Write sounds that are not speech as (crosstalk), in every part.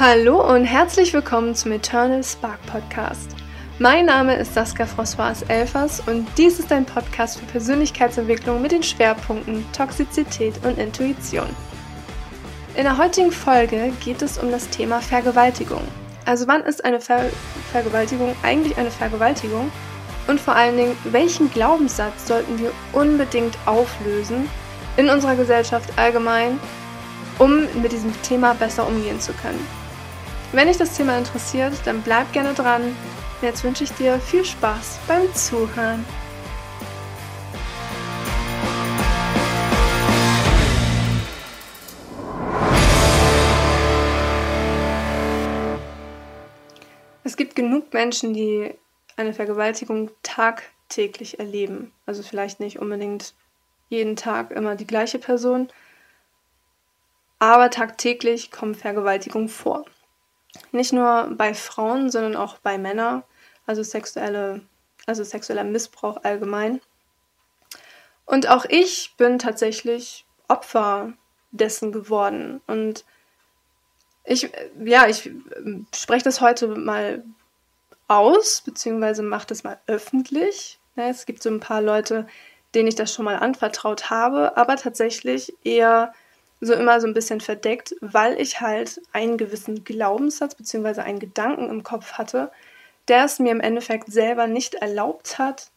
Hallo und herzlich willkommen zum Eternal Spark Podcast. Mein Name ist Saskia Françoise Elfers und dies ist ein Podcast für Persönlichkeitsentwicklung mit den Schwerpunkten Toxizität und Intuition. In der heutigen Folge geht es um das Thema Vergewaltigung. Also wann ist eine Ver Vergewaltigung eigentlich eine Vergewaltigung? Und vor allen Dingen, welchen Glaubenssatz sollten wir unbedingt auflösen in unserer Gesellschaft allgemein, um mit diesem Thema besser umgehen zu können? Wenn dich das Thema interessiert, dann bleib gerne dran. Jetzt wünsche ich dir viel Spaß beim Zuhören. Es gibt genug Menschen, die eine Vergewaltigung tagtäglich erleben. Also vielleicht nicht unbedingt jeden Tag immer die gleiche Person, aber tagtäglich kommen Vergewaltigungen vor. Nicht nur bei Frauen, sondern auch bei Männern, also sexuelle, also sexueller Missbrauch allgemein. Und auch ich bin tatsächlich Opfer dessen geworden. Und ich, ja, ich spreche das heute mal aus, beziehungsweise mache das mal öffentlich. Es gibt so ein paar Leute, denen ich das schon mal anvertraut habe, aber tatsächlich eher so immer so ein bisschen verdeckt, weil ich halt einen gewissen Glaubenssatz bzw. einen Gedanken im Kopf hatte, der es mir im Endeffekt selber nicht erlaubt hat,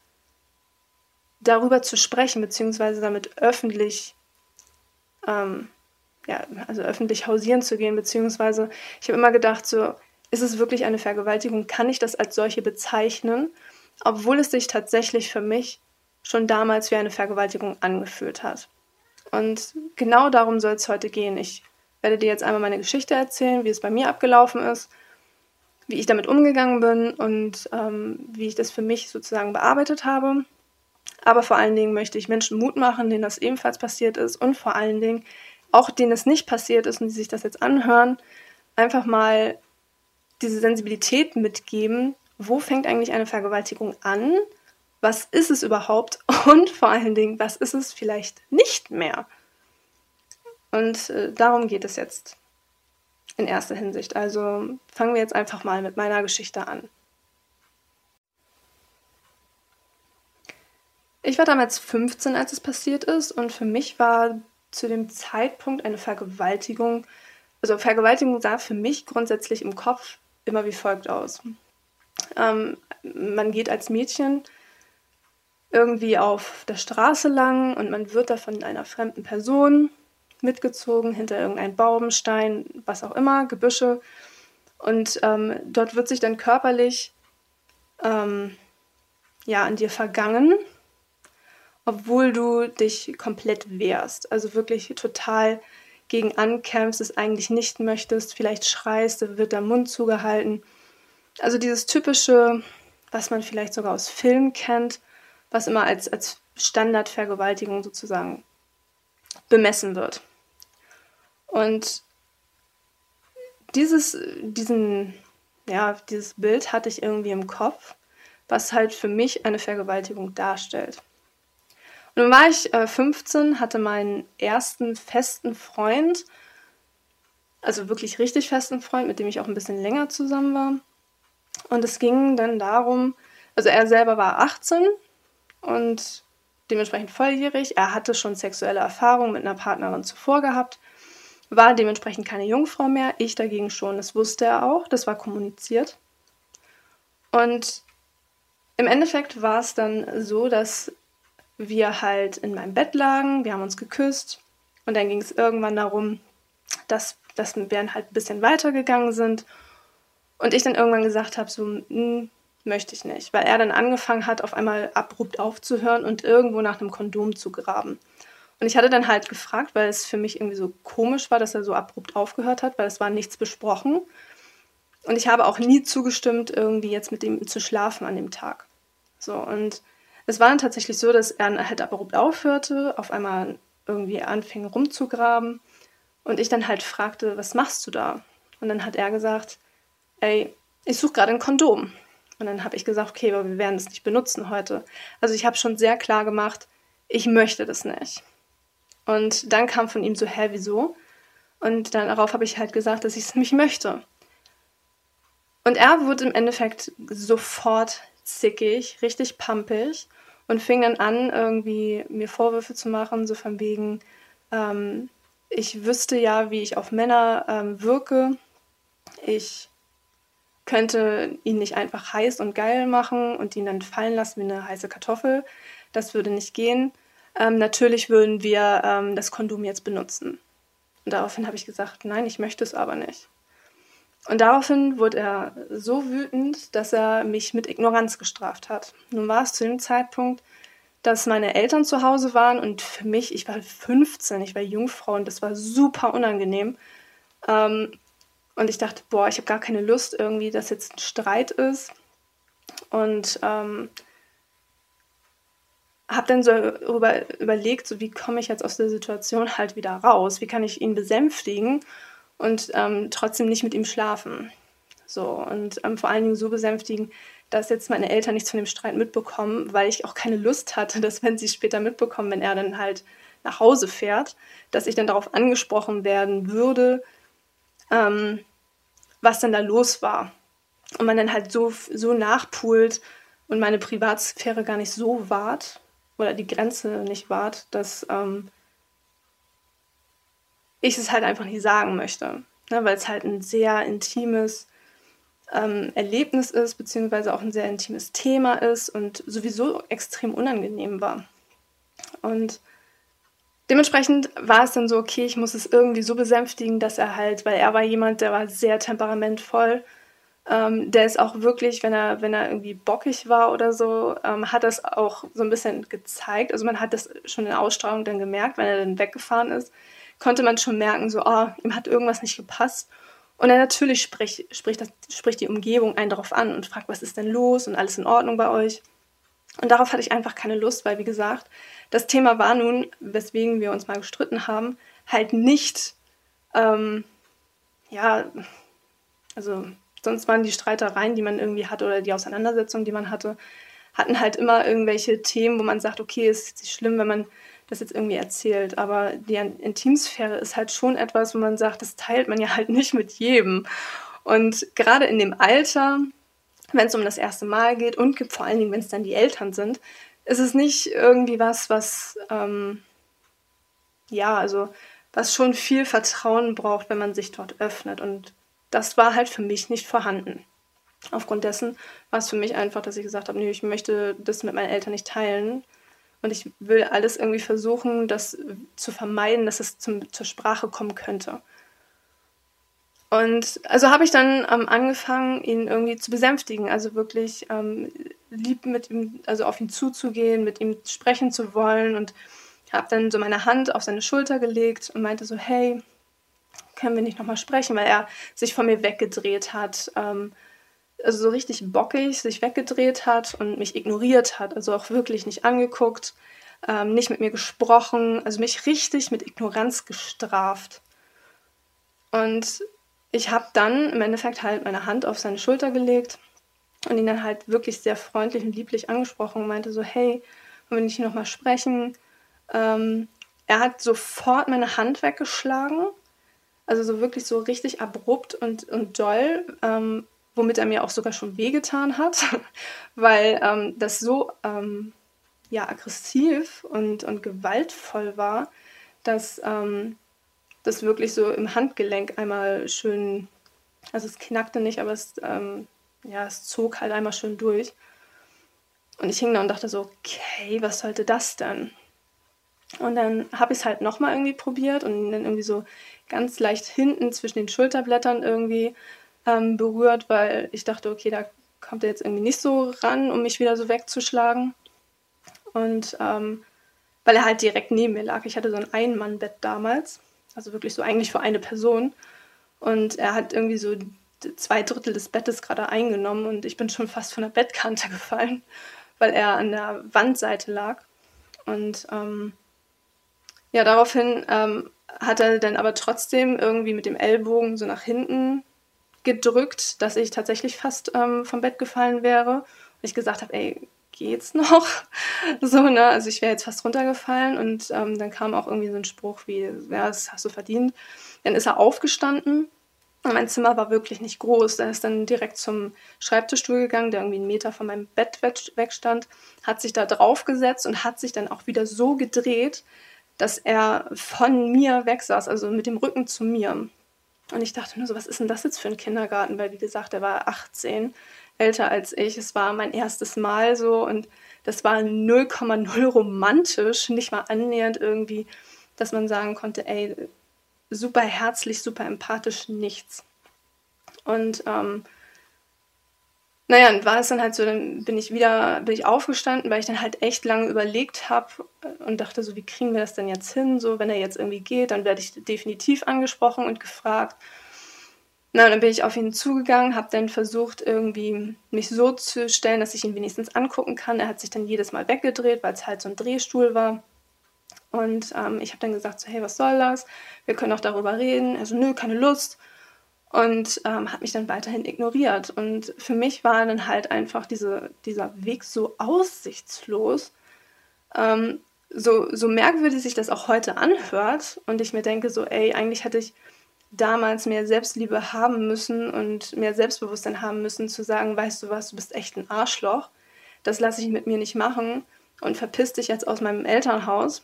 darüber zu sprechen bzw. damit öffentlich, ähm, ja, also öffentlich hausieren zu gehen, beziehungsweise ich habe immer gedacht, so, ist es wirklich eine Vergewaltigung? Kann ich das als solche bezeichnen? Obwohl es sich tatsächlich für mich schon damals wie eine Vergewaltigung angefühlt hat. Und genau darum soll es heute gehen. Ich werde dir jetzt einmal meine Geschichte erzählen, wie es bei mir abgelaufen ist, wie ich damit umgegangen bin und ähm, wie ich das für mich sozusagen bearbeitet habe. Aber vor allen Dingen möchte ich Menschen Mut machen, denen das ebenfalls passiert ist und vor allen Dingen auch denen es nicht passiert ist und die sich das jetzt anhören, einfach mal diese Sensibilität mitgeben, wo fängt eigentlich eine Vergewaltigung an was ist es überhaupt (laughs) und vor allen Dingen, was ist es vielleicht nicht mehr. Und äh, darum geht es jetzt in erster Hinsicht. Also fangen wir jetzt einfach mal mit meiner Geschichte an. Ich war damals 15, als es passiert ist und für mich war zu dem Zeitpunkt eine Vergewaltigung, also Vergewaltigung sah für mich grundsätzlich im Kopf immer wie folgt aus. Ähm, man geht als Mädchen irgendwie auf der Straße lang und man wird da von einer fremden Person mitgezogen hinter irgendeinen Baum, Stein, was auch immer, Gebüsche. Und ähm, dort wird sich dann körperlich ähm, ja, an dir vergangen, obwohl du dich komplett wehrst. Also wirklich total gegen ankämpfst, es eigentlich nicht möchtest, vielleicht schreist, da wird der Mund zugehalten. Also dieses typische, was man vielleicht sogar aus Filmen kennt, was immer als, als Standardvergewaltigung sozusagen bemessen wird. Und dieses, diesen, ja, dieses Bild hatte ich irgendwie im Kopf, was halt für mich eine Vergewaltigung darstellt. Und dann war ich äh, 15, hatte meinen ersten festen Freund, also wirklich richtig festen Freund, mit dem ich auch ein bisschen länger zusammen war. Und es ging dann darum, also er selber war 18 und dementsprechend volljährig. Er hatte schon sexuelle Erfahrungen mit einer Partnerin zuvor gehabt, war dementsprechend keine Jungfrau mehr. Ich dagegen schon. Das wusste er auch, das war kommuniziert. Und im Endeffekt war es dann so, dass wir halt in meinem Bett lagen, wir haben uns geküsst und dann ging es irgendwann darum, dass, dass wir halt ein bisschen weitergegangen sind und ich dann irgendwann gesagt habe, so, mh, hm, möchte ich nicht, weil er dann angefangen hat, auf einmal abrupt aufzuhören und irgendwo nach einem Kondom zu graben. Und ich hatte dann halt gefragt, weil es für mich irgendwie so komisch war, dass er so abrupt aufgehört hat, weil es war nichts besprochen. Und ich habe auch nie zugestimmt, irgendwie jetzt mit ihm zu schlafen an dem Tag. So, und es war dann tatsächlich so, dass er halt abrupt aufhörte, auf einmal irgendwie anfing rumzugraben und ich dann halt fragte, was machst du da? Und dann hat er gesagt, ey, ich suche gerade ein Kondom. Und dann habe ich gesagt, okay, aber wir werden es nicht benutzen heute. Also ich habe schon sehr klar gemacht, ich möchte das nicht. Und dann kam von ihm so, hä, wieso? Und dann darauf habe ich halt gesagt, dass ich es nicht möchte. Und er wurde im Endeffekt sofort zickig, richtig pampig und fing dann an, irgendwie mir Vorwürfe zu machen, so von wegen, ähm, ich wüsste ja, wie ich auf Männer ähm, wirke. Ich könnte ihn nicht einfach heiß und geil machen und ihn dann fallen lassen wie eine heiße Kartoffel. Das würde nicht gehen. Ähm, natürlich würden wir ähm, das Kondom jetzt benutzen. Und daraufhin habe ich gesagt, nein, ich möchte es aber nicht. Und daraufhin wurde er so wütend, dass er mich mit Ignoranz gestraft hat. Nun war es zu dem Zeitpunkt, dass meine Eltern zu Hause waren und für mich, ich war 15, ich war Jungfrau und das war super unangenehm. Ähm, und ich dachte, boah, ich habe gar keine Lust irgendwie, dass jetzt ein Streit ist. Und ähm, habe dann so über, überlegt, so wie komme ich jetzt aus der Situation halt wieder raus? Wie kann ich ihn besänftigen und ähm, trotzdem nicht mit ihm schlafen? So und ähm, vor allen Dingen so besänftigen, dass jetzt meine Eltern nichts von dem Streit mitbekommen, weil ich auch keine Lust hatte, (laughs) dass wenn sie später mitbekommen, wenn er dann halt nach Hause fährt, dass ich dann darauf angesprochen werden würde, ähm, was denn da los war. Und man dann halt so, so nachpult und meine Privatsphäre gar nicht so wahrt oder die Grenze nicht wahrt, dass ähm, ich es halt einfach nicht sagen möchte. Ne, weil es halt ein sehr intimes ähm, Erlebnis ist, beziehungsweise auch ein sehr intimes Thema ist und sowieso extrem unangenehm war. Und dementsprechend war es dann so, okay, ich muss es irgendwie so besänftigen, dass er halt, weil er war jemand, der war sehr temperamentvoll, ähm, der ist auch wirklich, wenn er, wenn er irgendwie bockig war oder so, ähm, hat das auch so ein bisschen gezeigt. Also man hat das schon in der Ausstrahlung dann gemerkt, wenn er dann weggefahren ist, konnte man schon merken, so, oh, ihm hat irgendwas nicht gepasst. Und dann natürlich spricht, spricht, das, spricht die Umgebung einen darauf an und fragt, was ist denn los und alles in Ordnung bei euch. Und darauf hatte ich einfach keine Lust, weil, wie gesagt, das Thema war nun, weswegen wir uns mal gestritten haben, halt nicht, ähm, ja, also sonst waren die Streitereien, die man irgendwie hatte oder die Auseinandersetzungen, die man hatte, hatten halt immer irgendwelche Themen, wo man sagt, okay, ist nicht schlimm, wenn man das jetzt irgendwie erzählt. Aber die Intimsphäre ist halt schon etwas, wo man sagt, das teilt man ja halt nicht mit jedem. Und gerade in dem Alter, wenn es um das erste Mal geht und vor allen Dingen, wenn es dann die Eltern sind, ist es nicht irgendwie was, was, ähm, ja, also was schon viel Vertrauen braucht, wenn man sich dort öffnet. Und das war halt für mich nicht vorhanden. Aufgrund dessen war es für mich einfach, dass ich gesagt habe, nee, ich möchte das mit meinen Eltern nicht teilen. Und ich will alles irgendwie versuchen, das zu vermeiden, dass es zum, zur Sprache kommen könnte. Und also habe ich dann ähm, angefangen, ihn irgendwie zu besänftigen, also wirklich ähm, lieb mit ihm, also auf ihn zuzugehen, mit ihm sprechen zu wollen. Und habe dann so meine Hand auf seine Schulter gelegt und meinte so, hey, können wir nicht nochmal sprechen, weil er sich von mir weggedreht hat, ähm, also so richtig bockig sich weggedreht hat und mich ignoriert hat, also auch wirklich nicht angeguckt, ähm, nicht mit mir gesprochen, also mich richtig mit Ignoranz gestraft. Und ich habe dann im Endeffekt halt meine Hand auf seine Schulter gelegt und ihn dann halt wirklich sehr freundlich und lieblich angesprochen und meinte so, hey, wollen wir nicht nochmal sprechen? Ähm, er hat sofort meine Hand weggeschlagen, also so wirklich so richtig abrupt und, und doll, ähm, womit er mir auch sogar schon wehgetan hat, (laughs) weil ähm, das so ähm, ja, aggressiv und, und gewaltvoll war, dass ähm, das wirklich so im Handgelenk einmal schön, also es knackte nicht, aber es, ähm, ja, es zog halt einmal schön durch. Und ich hing da und dachte so, okay, was sollte das denn? Und dann habe ich es halt nochmal irgendwie probiert und dann irgendwie so ganz leicht hinten zwischen den Schulterblättern irgendwie ähm, berührt, weil ich dachte, okay, da kommt er jetzt irgendwie nicht so ran, um mich wieder so wegzuschlagen. Und ähm, weil er halt direkt neben mir lag. Ich hatte so ein Ein-Mann-Bett damals, also wirklich so eigentlich für eine Person. Und er hat irgendwie so zwei Drittel des Bettes gerade eingenommen und ich bin schon fast von der Bettkante (laughs) gefallen, weil er an der Wandseite lag. Und ähm, ja, daraufhin ähm, hat er dann aber trotzdem irgendwie mit dem Ellbogen so nach hinten gedrückt, dass ich tatsächlich fast ähm, vom Bett gefallen wäre. Und ich gesagt habe, ey, geht's noch? (laughs) so, ne? Also ich wäre jetzt fast runtergefallen und ähm, dann kam auch irgendwie so ein Spruch wie, ja, das hast du verdient. Dann ist er aufgestanden Und mein Zimmer war wirklich nicht groß. Er ist dann direkt zum Schreibtischstuhl gegangen, der irgendwie einen Meter von meinem Bett wegstand, hat sich da draufgesetzt und hat sich dann auch wieder so gedreht, dass er von mir weg saß, also mit dem Rücken zu mir. Und ich dachte nur so, was ist denn das jetzt für ein Kindergarten? Weil, wie gesagt, er war 18, älter als ich. Es war mein erstes Mal so und das war 0,0 romantisch, nicht mal annähernd irgendwie, dass man sagen konnte, ey, super herzlich, super empathisch, nichts. Und ähm, naja, war es dann halt so, dann bin ich wieder, bin ich aufgestanden, weil ich dann halt echt lange überlegt habe und dachte so, wie kriegen wir das denn jetzt hin? So, wenn er jetzt irgendwie geht, dann werde ich definitiv angesprochen und gefragt. Na, dann bin ich auf ihn zugegangen, habe dann versucht, irgendwie mich so zu stellen, dass ich ihn wenigstens angucken kann. Er hat sich dann jedes Mal weggedreht, weil es halt so ein Drehstuhl war. Und ähm, ich habe dann gesagt, so, hey, was soll das? Wir können auch darüber reden. Also, nö, keine Lust und ähm, hat mich dann weiterhin ignoriert. Und für mich war dann halt einfach diese, dieser Weg so aussichtslos, ähm, so, so merkwürdig sich das auch heute anhört und ich mir denke so, ey, eigentlich hätte ich damals mehr Selbstliebe haben müssen und mehr Selbstbewusstsein haben müssen, zu sagen, weißt du was, du bist echt ein Arschloch, das lasse ich mit mir nicht machen und verpiss dich jetzt aus meinem Elternhaus.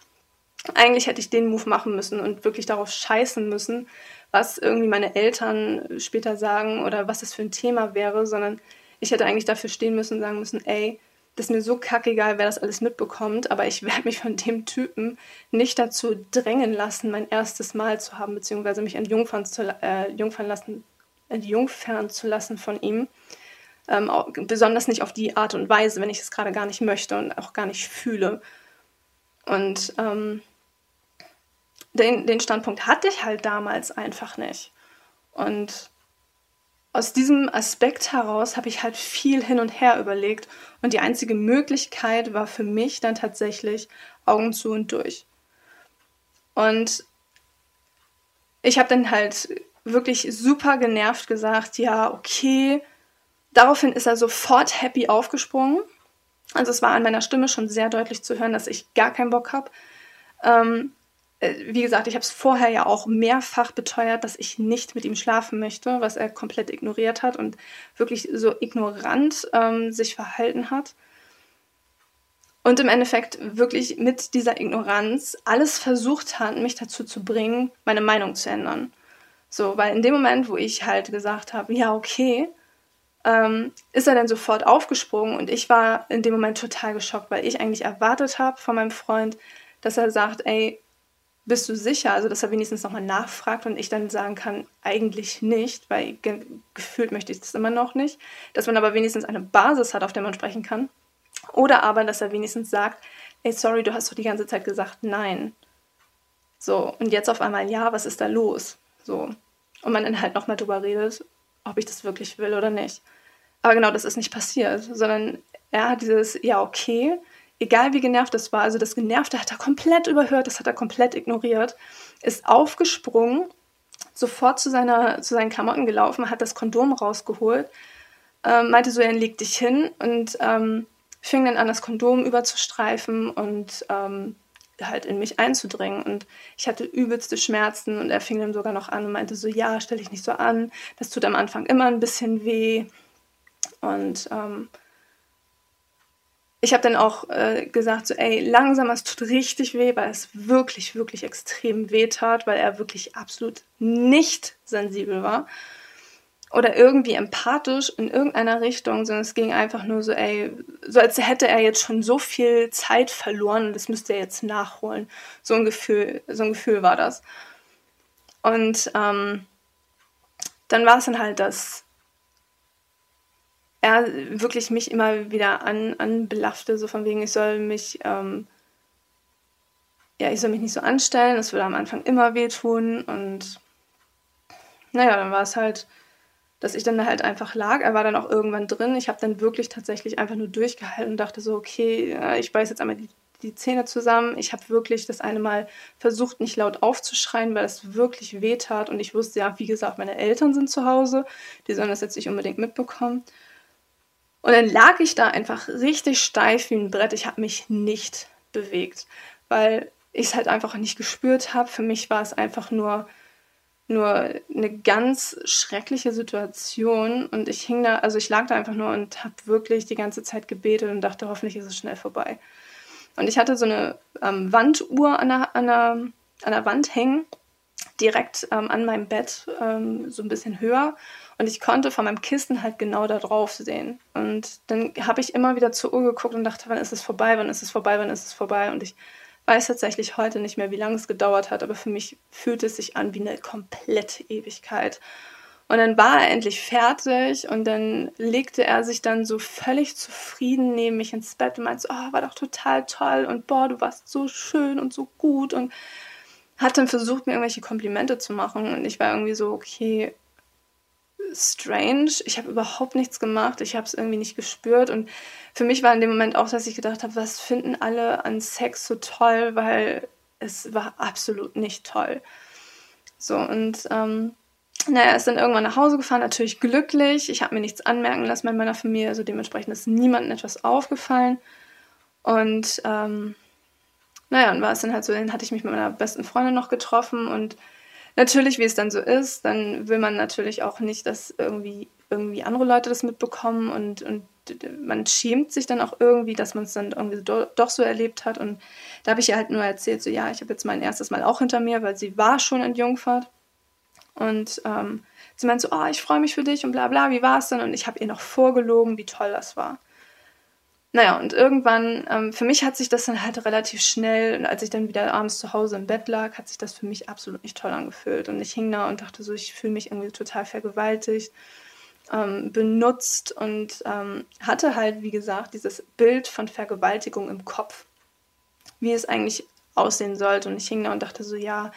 Eigentlich hätte ich den Move machen müssen und wirklich darauf scheißen müssen, was irgendwie meine Eltern später sagen oder was das für ein Thema wäre, sondern ich hätte eigentlich dafür stehen müssen und sagen müssen, ey, das ist mir so kackegal, wer das alles mitbekommt, aber ich werde mich von dem Typen nicht dazu drängen lassen, mein erstes Mal zu haben, beziehungsweise mich entjungfern zu, äh, jungfern lassen, entjungfern zu lassen von ihm. Ähm, auch, besonders nicht auf die Art und Weise, wenn ich es gerade gar nicht möchte und auch gar nicht fühle. Und ähm, den, den Standpunkt hatte ich halt damals einfach nicht. Und aus diesem Aspekt heraus habe ich halt viel hin und her überlegt und die einzige Möglichkeit war für mich dann tatsächlich Augen zu und durch. Und ich habe dann halt wirklich super genervt gesagt, ja, okay. Daraufhin ist er sofort happy aufgesprungen. Also es war an meiner Stimme schon sehr deutlich zu hören, dass ich gar keinen Bock habe. Ähm, äh, wie gesagt, ich habe es vorher ja auch mehrfach beteuert, dass ich nicht mit ihm schlafen möchte, was er komplett ignoriert hat und wirklich so ignorant ähm, sich verhalten hat. Und im Endeffekt wirklich mit dieser Ignoranz alles versucht hat, mich dazu zu bringen, meine Meinung zu ändern. So, weil in dem Moment, wo ich halt gesagt habe, ja, okay, ähm, ist er dann sofort aufgesprungen und ich war in dem Moment total geschockt, weil ich eigentlich erwartet habe von meinem Freund, dass er sagt, ey, bist du sicher? Also, dass er wenigstens nochmal nachfragt und ich dann sagen kann, eigentlich nicht, weil ge gefühlt möchte ich das immer noch nicht. Dass man aber wenigstens eine Basis hat, auf der man sprechen kann. Oder aber, dass er wenigstens sagt, ey, sorry, du hast doch die ganze Zeit gesagt nein. So, und jetzt auf einmal ja, was ist da los? So. Und man dann halt nochmal drüber redet, ob ich das wirklich will oder nicht. Aber genau das ist nicht passiert, sondern er hat dieses, ja, okay, egal wie genervt das war, also das Genervte hat er komplett überhört, das hat er komplett ignoriert, ist aufgesprungen, sofort zu, seiner, zu seinen Klamotten gelaufen, hat das Kondom rausgeholt, ähm, meinte so, er legt dich hin und ähm, fing dann an, das Kondom überzustreifen und ähm, halt in mich einzudringen. Und ich hatte übelste Schmerzen und er fing dann sogar noch an und meinte so, ja, stell dich nicht so an, das tut am Anfang immer ein bisschen weh. Und ähm, ich habe dann auch äh, gesagt, so, ey, langsam, es tut richtig weh, weil es wirklich, wirklich extrem weh tat, weil er wirklich absolut nicht sensibel war oder irgendwie empathisch in irgendeiner Richtung, sondern es ging einfach nur so, ey, so als hätte er jetzt schon so viel Zeit verloren und das müsste er jetzt nachholen. So ein Gefühl, so ein Gefühl war das. Und ähm, dann war es dann halt, dass er wirklich mich immer wieder an, anbelaffte, so von wegen, ich soll mich, ähm, ja, ich soll mich nicht so anstellen, das würde am Anfang immer wehtun und naja, dann war es halt, dass ich dann halt einfach lag. Er war dann auch irgendwann drin. Ich habe dann wirklich tatsächlich einfach nur durchgehalten und dachte so, okay, ich beiß jetzt einmal die, die Zähne zusammen. Ich habe wirklich das eine Mal versucht, nicht laut aufzuschreien, weil es wirklich weh tat. Und ich wusste ja, wie gesagt, meine Eltern sind zu Hause. Die sollen das jetzt nicht unbedingt mitbekommen. Und dann lag ich da einfach richtig steif wie ein Brett. Ich habe mich nicht bewegt, weil ich es halt einfach nicht gespürt habe. Für mich war es einfach nur, nur eine ganz schreckliche Situation und ich hing da, also ich lag da einfach nur und habe wirklich die ganze Zeit gebetet und dachte, hoffentlich ist es schnell vorbei. Und ich hatte so eine ähm, Wanduhr an der, an, der, an der Wand hängen, direkt ähm, an meinem Bett, ähm, so ein bisschen höher. Und ich konnte von meinem Kissen halt genau da drauf sehen. Und dann habe ich immer wieder zur Uhr geguckt und dachte, wann ist es vorbei, wann ist es vorbei, wann ist es vorbei. Und ich weiß tatsächlich heute nicht mehr, wie lange es gedauert hat, aber für mich fühlt es sich an wie eine komplette Ewigkeit. Und dann war er endlich fertig und dann legte er sich dann so völlig zufrieden neben mich ins Bett und meinte, oh, war doch total toll und boah, du warst so schön und so gut und hat dann versucht, mir irgendwelche Komplimente zu machen und ich war irgendwie so, okay, strange. Ich habe überhaupt nichts gemacht. Ich habe es irgendwie nicht gespürt. Und für mich war in dem Moment auch, dass ich gedacht habe, was finden alle an Sex so toll, weil es war absolut nicht toll. So, und ähm, naja, ist dann irgendwann nach Hause gefahren, natürlich glücklich. Ich habe mir nichts anmerken lassen bei meiner Familie, also dementsprechend ist niemandem etwas aufgefallen. Und ähm, naja, und war es dann halt so, dann hatte ich mich mit meiner besten Freundin noch getroffen und natürlich, wie es dann so ist, dann will man natürlich auch nicht, dass irgendwie, irgendwie andere Leute das mitbekommen und, und man schämt sich dann auch irgendwie, dass man es dann irgendwie do, doch so erlebt hat. Und da habe ich ihr halt nur erzählt, so ja, ich habe jetzt mein erstes Mal auch hinter mir, weil sie war schon in Jungfahrt. Und ähm, sie meinte so, oh, ich freue mich für dich und bla bla, wie war es denn? Und ich habe ihr noch vorgelogen, wie toll das war. Naja, und irgendwann, ähm, für mich hat sich das dann halt relativ schnell, als ich dann wieder abends zu Hause im Bett lag, hat sich das für mich absolut nicht toll angefühlt. Und ich hing da und dachte so, ich fühle mich irgendwie total vergewaltigt, ähm, benutzt und ähm, hatte halt, wie gesagt, dieses Bild von Vergewaltigung im Kopf, wie es eigentlich aussehen sollte. Und ich hing da und dachte so, ja,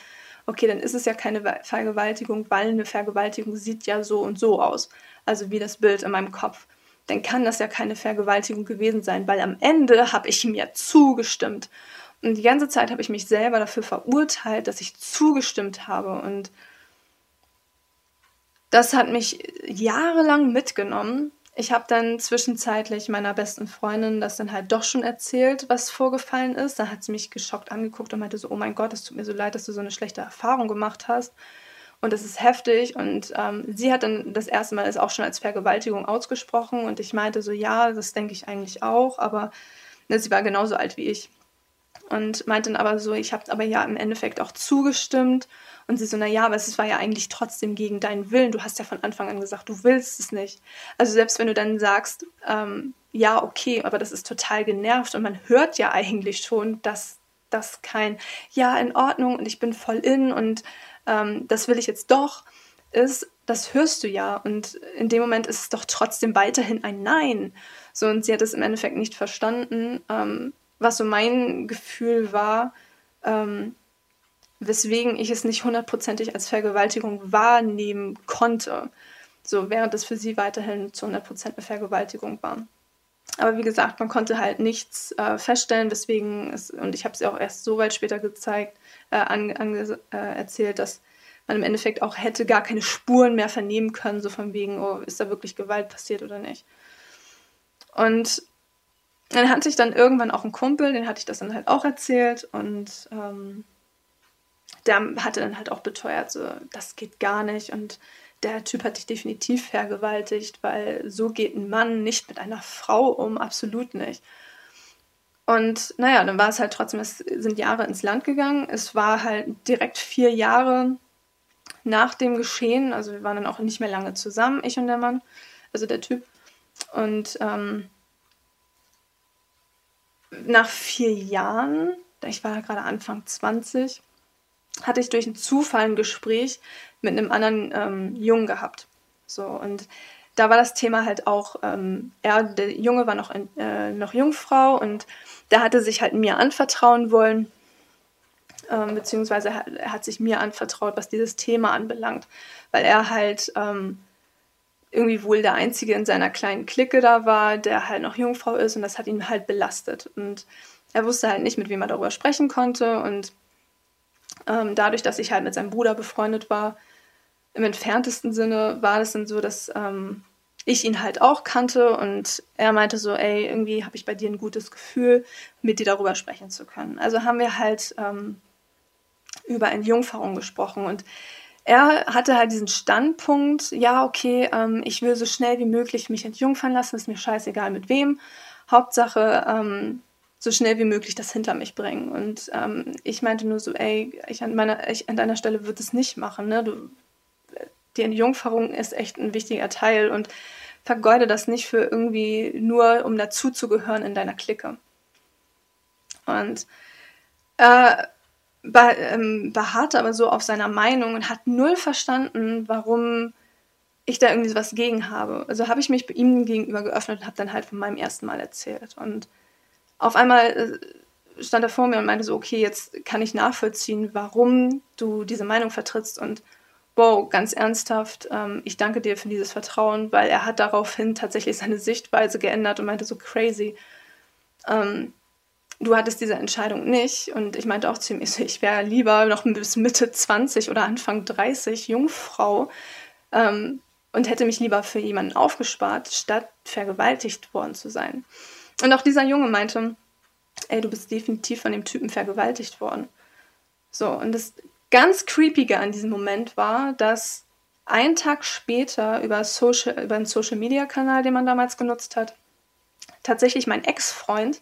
okay, dann ist es ja keine Vergewaltigung, weil eine Vergewaltigung sieht ja so und so aus. Also wie das Bild in meinem Kopf dann kann das ja keine Vergewaltigung gewesen sein, weil am Ende habe ich mir zugestimmt. Und die ganze Zeit habe ich mich selber dafür verurteilt, dass ich zugestimmt habe. Und das hat mich jahrelang mitgenommen. Ich habe dann zwischenzeitlich meiner besten Freundin das dann halt doch schon erzählt, was vorgefallen ist. Da hat sie mich geschockt angeguckt und meinte so, oh mein Gott, es tut mir so leid, dass du so eine schlechte Erfahrung gemacht hast und das ist heftig. Und ähm, sie hat dann das erste Mal es auch schon als Vergewaltigung ausgesprochen und ich meinte so, ja, das denke ich eigentlich auch, aber ne, sie war genauso alt wie ich. Und meinte dann aber so, ich habe aber ja im Endeffekt auch zugestimmt. Und sie so, na ja, aber es war ja eigentlich trotzdem gegen deinen Willen. Du hast ja von Anfang an gesagt, du willst es nicht. Also selbst wenn du dann sagst, ähm, ja, okay, aber das ist total genervt und man hört ja eigentlich schon, dass das kein, ja, in Ordnung und ich bin voll in und ähm, das will ich jetzt doch, ist, das hörst du ja. Und in dem Moment ist es doch trotzdem weiterhin ein Nein. So, und sie hat es im Endeffekt nicht verstanden, ähm, was so mein Gefühl war, ähm, weswegen ich es nicht hundertprozentig als Vergewaltigung wahrnehmen konnte. So, während es für sie weiterhin zu 100% eine Vergewaltigung war. Aber wie gesagt, man konnte halt nichts äh, feststellen, weswegen es, und ich habe es ja auch erst so weit später gezeigt, äh, an, an, äh, erzählt, dass man im Endeffekt auch hätte gar keine Spuren mehr vernehmen können, so von wegen, oh, ist da wirklich Gewalt passiert oder nicht. Und dann hatte ich dann irgendwann auch einen Kumpel, den hatte ich das dann halt auch erzählt und ähm, der hatte dann halt auch beteuert, so, das geht gar nicht und der Typ hat dich definitiv vergewaltigt, weil so geht ein Mann nicht mit einer Frau um, absolut nicht. Und naja, dann war es halt trotzdem, es sind Jahre ins Land gegangen. Es war halt direkt vier Jahre nach dem Geschehen. Also wir waren dann auch nicht mehr lange zusammen, ich und der Mann, also der Typ. Und ähm, nach vier Jahren, ich war gerade Anfang 20, hatte ich durch einen Zufall ein Gespräch mit einem anderen ähm, Jungen gehabt. So, und da war das Thema halt auch, ähm, er, der Junge war noch, äh, noch Jungfrau und der hatte sich halt mir anvertrauen wollen, ähm, beziehungsweise er, hat sich mir anvertraut, was dieses Thema anbelangt, weil er halt ähm, irgendwie wohl der Einzige in seiner kleinen Clique da war, der halt noch Jungfrau ist und das hat ihn halt belastet. Und er wusste halt nicht, mit wem er darüber sprechen konnte und ähm, dadurch, dass ich halt mit seinem Bruder befreundet war, im entferntesten Sinne war es dann so, dass ähm, ich ihn halt auch kannte und er meinte so, ey, irgendwie habe ich bei dir ein gutes Gefühl, mit dir darüber sprechen zu können. Also haben wir halt ähm, über Entjungferung gesprochen und er hatte halt diesen Standpunkt, ja, okay, ähm, ich will so schnell wie möglich mich entjungfern lassen, ist mir scheißegal mit wem. Hauptsache, ähm, so schnell wie möglich das hinter mich bringen. Und ähm, ich meinte nur so, ey, ich an, meiner, ich an deiner Stelle würde es nicht machen. Ne? Du, die Entjungferung ist echt ein wichtiger Teil und vergeude das nicht für irgendwie nur, um dazuzugehören in deiner Clique. Und äh, be ähm, beharrte aber so auf seiner Meinung und hat null verstanden, warum ich da irgendwie was gegen habe. Also habe ich mich ihm gegenüber geöffnet und habe dann halt von meinem ersten Mal erzählt. Und auf einmal äh, stand er vor mir und meinte so, okay, jetzt kann ich nachvollziehen, warum du diese Meinung vertrittst und wow, ganz ernsthaft, ähm, ich danke dir für dieses Vertrauen, weil er hat daraufhin tatsächlich seine Sichtweise geändert und meinte so crazy. Ähm, du hattest diese Entscheidung nicht. Und ich meinte auch ihm, ich wäre lieber noch bis Mitte 20 oder Anfang 30 Jungfrau ähm, und hätte mich lieber für jemanden aufgespart, statt vergewaltigt worden zu sein. Und auch dieser Junge meinte, ey, du bist definitiv von dem Typen vergewaltigt worden. So, und das ganz Creepige an diesem Moment war, dass ein Tag später über, Social, über einen Social-Media-Kanal, den man damals genutzt hat, tatsächlich mein Ex-Freund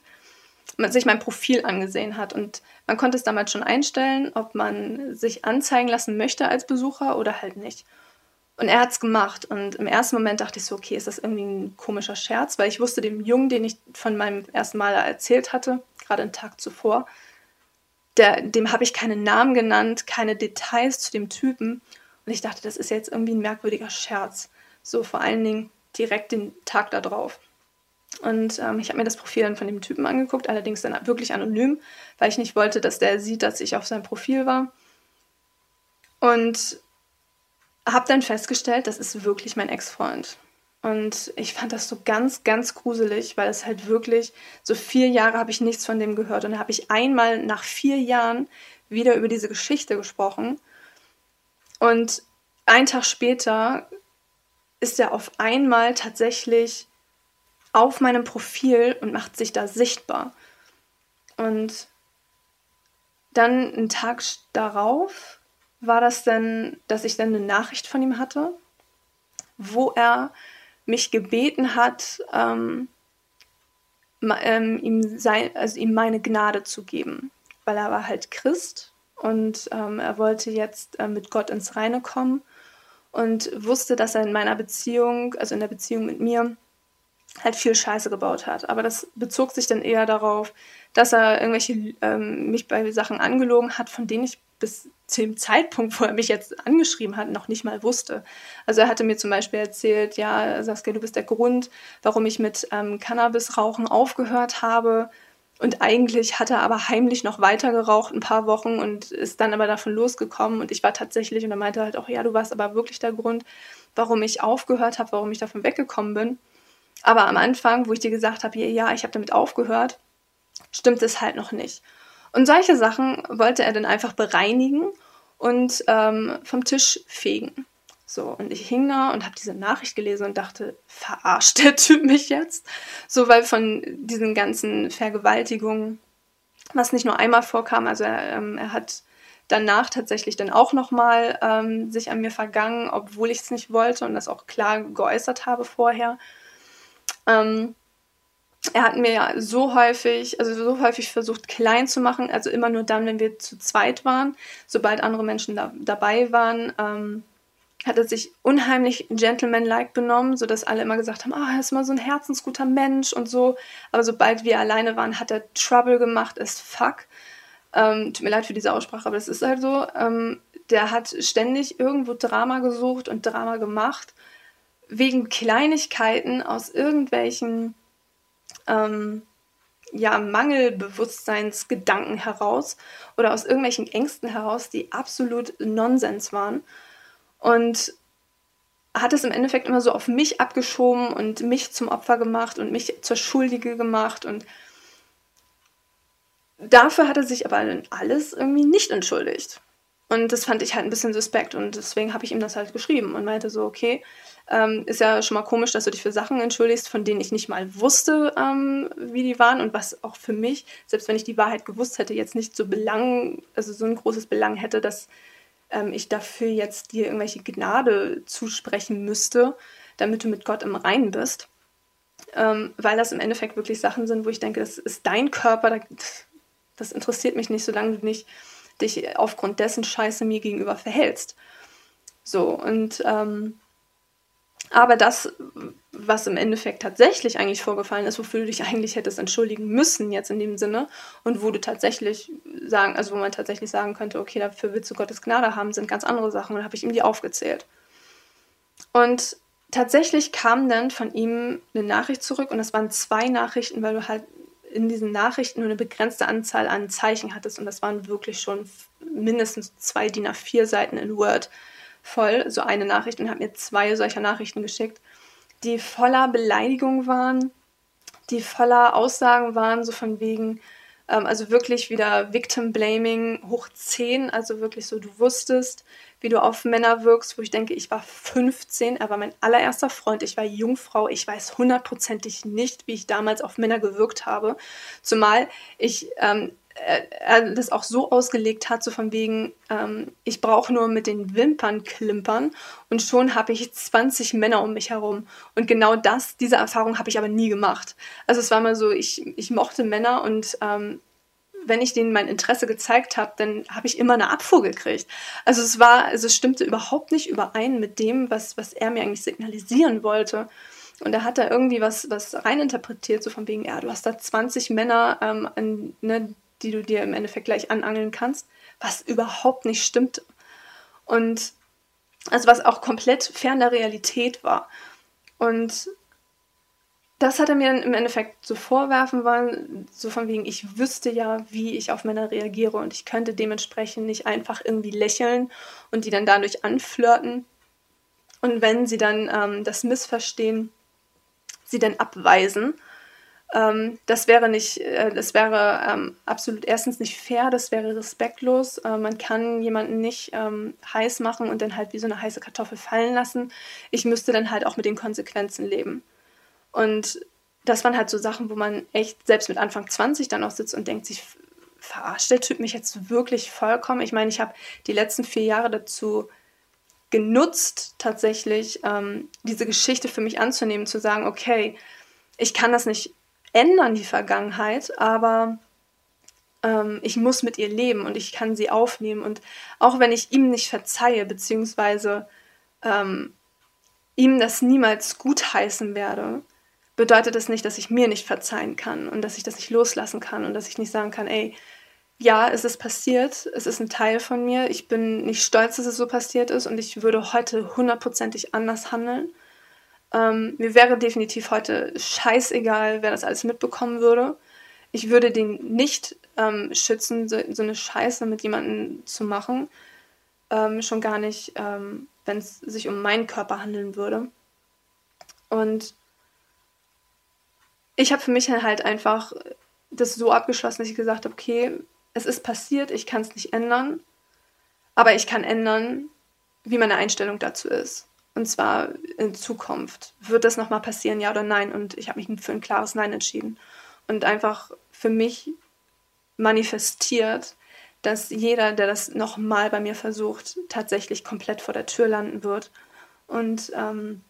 sich mein Profil angesehen hat. Und man konnte es damals schon einstellen, ob man sich anzeigen lassen möchte als Besucher oder halt nicht. Und er hat es gemacht. Und im ersten Moment dachte ich so, okay, ist das irgendwie ein komischer Scherz? Weil ich wusste, dem Jungen, den ich von meinem ersten Mal erzählt hatte, gerade einen Tag zuvor, der, dem habe ich keinen Namen genannt, keine Details zu dem Typen. Und ich dachte, das ist jetzt irgendwie ein merkwürdiger Scherz. So vor allen Dingen direkt den Tag da drauf. Und ähm, ich habe mir das Profil dann von dem Typen angeguckt, allerdings dann wirklich anonym, weil ich nicht wollte, dass der sieht, dass ich auf seinem Profil war. Und habe dann festgestellt, das ist wirklich mein Ex-Freund. Und ich fand das so ganz, ganz gruselig, weil es halt wirklich, so vier Jahre habe ich nichts von dem gehört. Und da habe ich einmal nach vier Jahren wieder über diese Geschichte gesprochen. Und einen Tag später ist er auf einmal tatsächlich auf meinem Profil und macht sich da sichtbar. Und dann einen Tag darauf war das dann, dass ich dann eine Nachricht von ihm hatte, wo er mich gebeten hat, ähm, ähm, ihm, sein, also ihm meine Gnade zu geben, weil er war halt Christ und ähm, er wollte jetzt äh, mit Gott ins Reine kommen und wusste, dass er in meiner Beziehung, also in der Beziehung mit mir, halt viel Scheiße gebaut hat. Aber das bezog sich dann eher darauf, dass er irgendwelche ähm, mich bei Sachen angelogen hat, von denen ich bis zu dem Zeitpunkt, wo er mich jetzt angeschrieben hat, noch nicht mal wusste. Also er hatte mir zum Beispiel erzählt, ja, Saskia, du bist der Grund, warum ich mit ähm, Cannabisrauchen aufgehört habe. Und eigentlich hat er aber heimlich noch weiter geraucht, ein paar Wochen und ist dann aber davon losgekommen. Und ich war tatsächlich, und er meinte halt auch, ja, du warst aber wirklich der Grund, warum ich aufgehört habe, warum ich davon weggekommen bin. Aber am Anfang, wo ich dir gesagt habe, ja, ich habe damit aufgehört, stimmt es halt noch nicht. Und solche Sachen wollte er dann einfach bereinigen und ähm, vom Tisch fegen. So, und ich hing da und habe diese Nachricht gelesen und dachte, verarscht der Typ mich jetzt? So, weil von diesen ganzen Vergewaltigungen, was nicht nur einmal vorkam, also er, ähm, er hat danach tatsächlich dann auch nochmal ähm, sich an mir vergangen, obwohl ich es nicht wollte und das auch klar geäußert habe vorher. Ähm, er hat mir ja so häufig, also so häufig versucht, klein zu machen, also immer nur dann, wenn wir zu zweit waren. Sobald andere Menschen da, dabei waren, ähm, hat er sich unheimlich gentleman-like benommen, sodass alle immer gesagt haben, ah, er ist immer so ein herzensguter Mensch und so. Aber sobald wir alleine waren, hat er Trouble gemacht as fuck. Ähm, tut mir leid für diese Aussprache, aber es ist halt so. Ähm, der hat ständig irgendwo Drama gesucht und Drama gemacht wegen Kleinigkeiten aus irgendwelchen ähm, ja, Mangelbewusstseinsgedanken heraus oder aus irgendwelchen Ängsten heraus, die absolut Nonsens waren. Und hat es im Endeffekt immer so auf mich abgeschoben und mich zum Opfer gemacht und mich zur Schuldige gemacht. Und dafür hat er sich aber alles irgendwie nicht entschuldigt. Und das fand ich halt ein bisschen suspekt und deswegen habe ich ihm das halt geschrieben und meinte so, okay, ähm, ist ja schon mal komisch, dass du dich für Sachen entschuldigst, von denen ich nicht mal wusste, ähm, wie die waren und was auch für mich, selbst wenn ich die Wahrheit gewusst hätte, jetzt nicht so Belang, also so ein großes Belang hätte, dass ähm, ich dafür jetzt dir irgendwelche Gnade zusprechen müsste, damit du mit Gott im Reinen bist. Ähm, weil das im Endeffekt wirklich Sachen sind, wo ich denke, das ist dein Körper, das interessiert mich nicht, solange du nicht dich aufgrund dessen scheiße mir gegenüber verhältst. So, und ähm, aber das, was im Endeffekt tatsächlich eigentlich vorgefallen ist, wofür du dich eigentlich hättest entschuldigen müssen jetzt in dem Sinne und wo du tatsächlich sagen, also wo man tatsächlich sagen könnte, okay, dafür willst du Gottes Gnade haben, sind ganz andere Sachen und habe ich ihm die aufgezählt. Und tatsächlich kam dann von ihm eine Nachricht zurück und das waren zwei Nachrichten, weil du halt in diesen Nachrichten nur eine begrenzte Anzahl an Zeichen hattest. Und das waren wirklich schon mindestens zwei DIN A4 Seiten in Word voll, so eine Nachricht und hat mir zwei solcher Nachrichten geschickt, die voller Beleidigung waren, die voller Aussagen waren, so von wegen, ähm, also wirklich wieder Victim Blaming hoch 10, also wirklich so, du wusstest, wie du auf Männer wirkst, wo ich denke, ich war 15, er war mein allererster Freund, ich war Jungfrau, ich weiß hundertprozentig nicht, wie ich damals auf Männer gewirkt habe, zumal ich ähm, er das auch so ausgelegt hat, so von wegen, ähm, ich brauche nur mit den Wimpern klimpern und schon habe ich 20 Männer um mich herum. Und genau das, diese Erfahrung habe ich aber nie gemacht. Also es war mal so, ich, ich mochte Männer und ähm, wenn ich denen mein Interesse gezeigt habe, dann habe ich immer eine Abfuhr gekriegt. Also es war, also es stimmte überhaupt nicht überein mit dem, was, was er mir eigentlich signalisieren wollte. Und er hat da irgendwie was, was reininterpretiert, so von wegen, ja, du hast da 20 Männer, ähm, an, ne, die du dir im Endeffekt gleich anangeln kannst, was überhaupt nicht stimmt. Und also was auch komplett fern der Realität war. Und das hat er mir dann im Endeffekt so vorwerfen wollen, so von wegen, ich wüsste ja, wie ich auf Männer reagiere und ich könnte dementsprechend nicht einfach irgendwie lächeln und die dann dadurch anflirten. Und wenn sie dann ähm, das missverstehen, sie dann abweisen ähm, das wäre nicht, äh, das wäre ähm, absolut erstens nicht fair, das wäre respektlos. Äh, man kann jemanden nicht ähm, heiß machen und dann halt wie so eine heiße Kartoffel fallen lassen. Ich müsste dann halt auch mit den Konsequenzen leben. Und das waren halt so Sachen, wo man echt selbst mit Anfang 20 dann auch sitzt und denkt sich, verarscht der Typ mich jetzt wirklich vollkommen? Ich meine, ich habe die letzten vier Jahre dazu genutzt, tatsächlich ähm, diese Geschichte für mich anzunehmen, zu sagen, okay, ich kann das nicht ändern, die Vergangenheit, aber ähm, ich muss mit ihr leben und ich kann sie aufnehmen. Und auch wenn ich ihm nicht verzeihe, beziehungsweise ähm, ihm das niemals gutheißen werde, bedeutet das nicht, dass ich mir nicht verzeihen kann und dass ich das nicht loslassen kann und dass ich nicht sagen kann, ey, ja, es ist passiert, es ist ein Teil von mir, ich bin nicht stolz, dass es so passiert ist und ich würde heute hundertprozentig anders handeln. Ähm, mir wäre definitiv heute scheißegal, wer das alles mitbekommen würde. Ich würde den nicht ähm, schützen, so, so, eine Scheiße mit jemandem zu machen. Ähm, schon gar nicht, ähm, wenn es sich um meinen Körper handeln würde. Und ich habe für mich halt einfach das so abgeschlossen, dass ich gesagt habe, okay, es ist passiert, ich kann es nicht ändern, aber ich kann ändern, wie meine Einstellung dazu ist. Und zwar in Zukunft. Wird das nochmal passieren, ja oder nein? Und ich habe mich für ein klares Nein entschieden. Und einfach für mich manifestiert, dass jeder, der das nochmal bei mir versucht, tatsächlich komplett vor der Tür landen wird und ähm,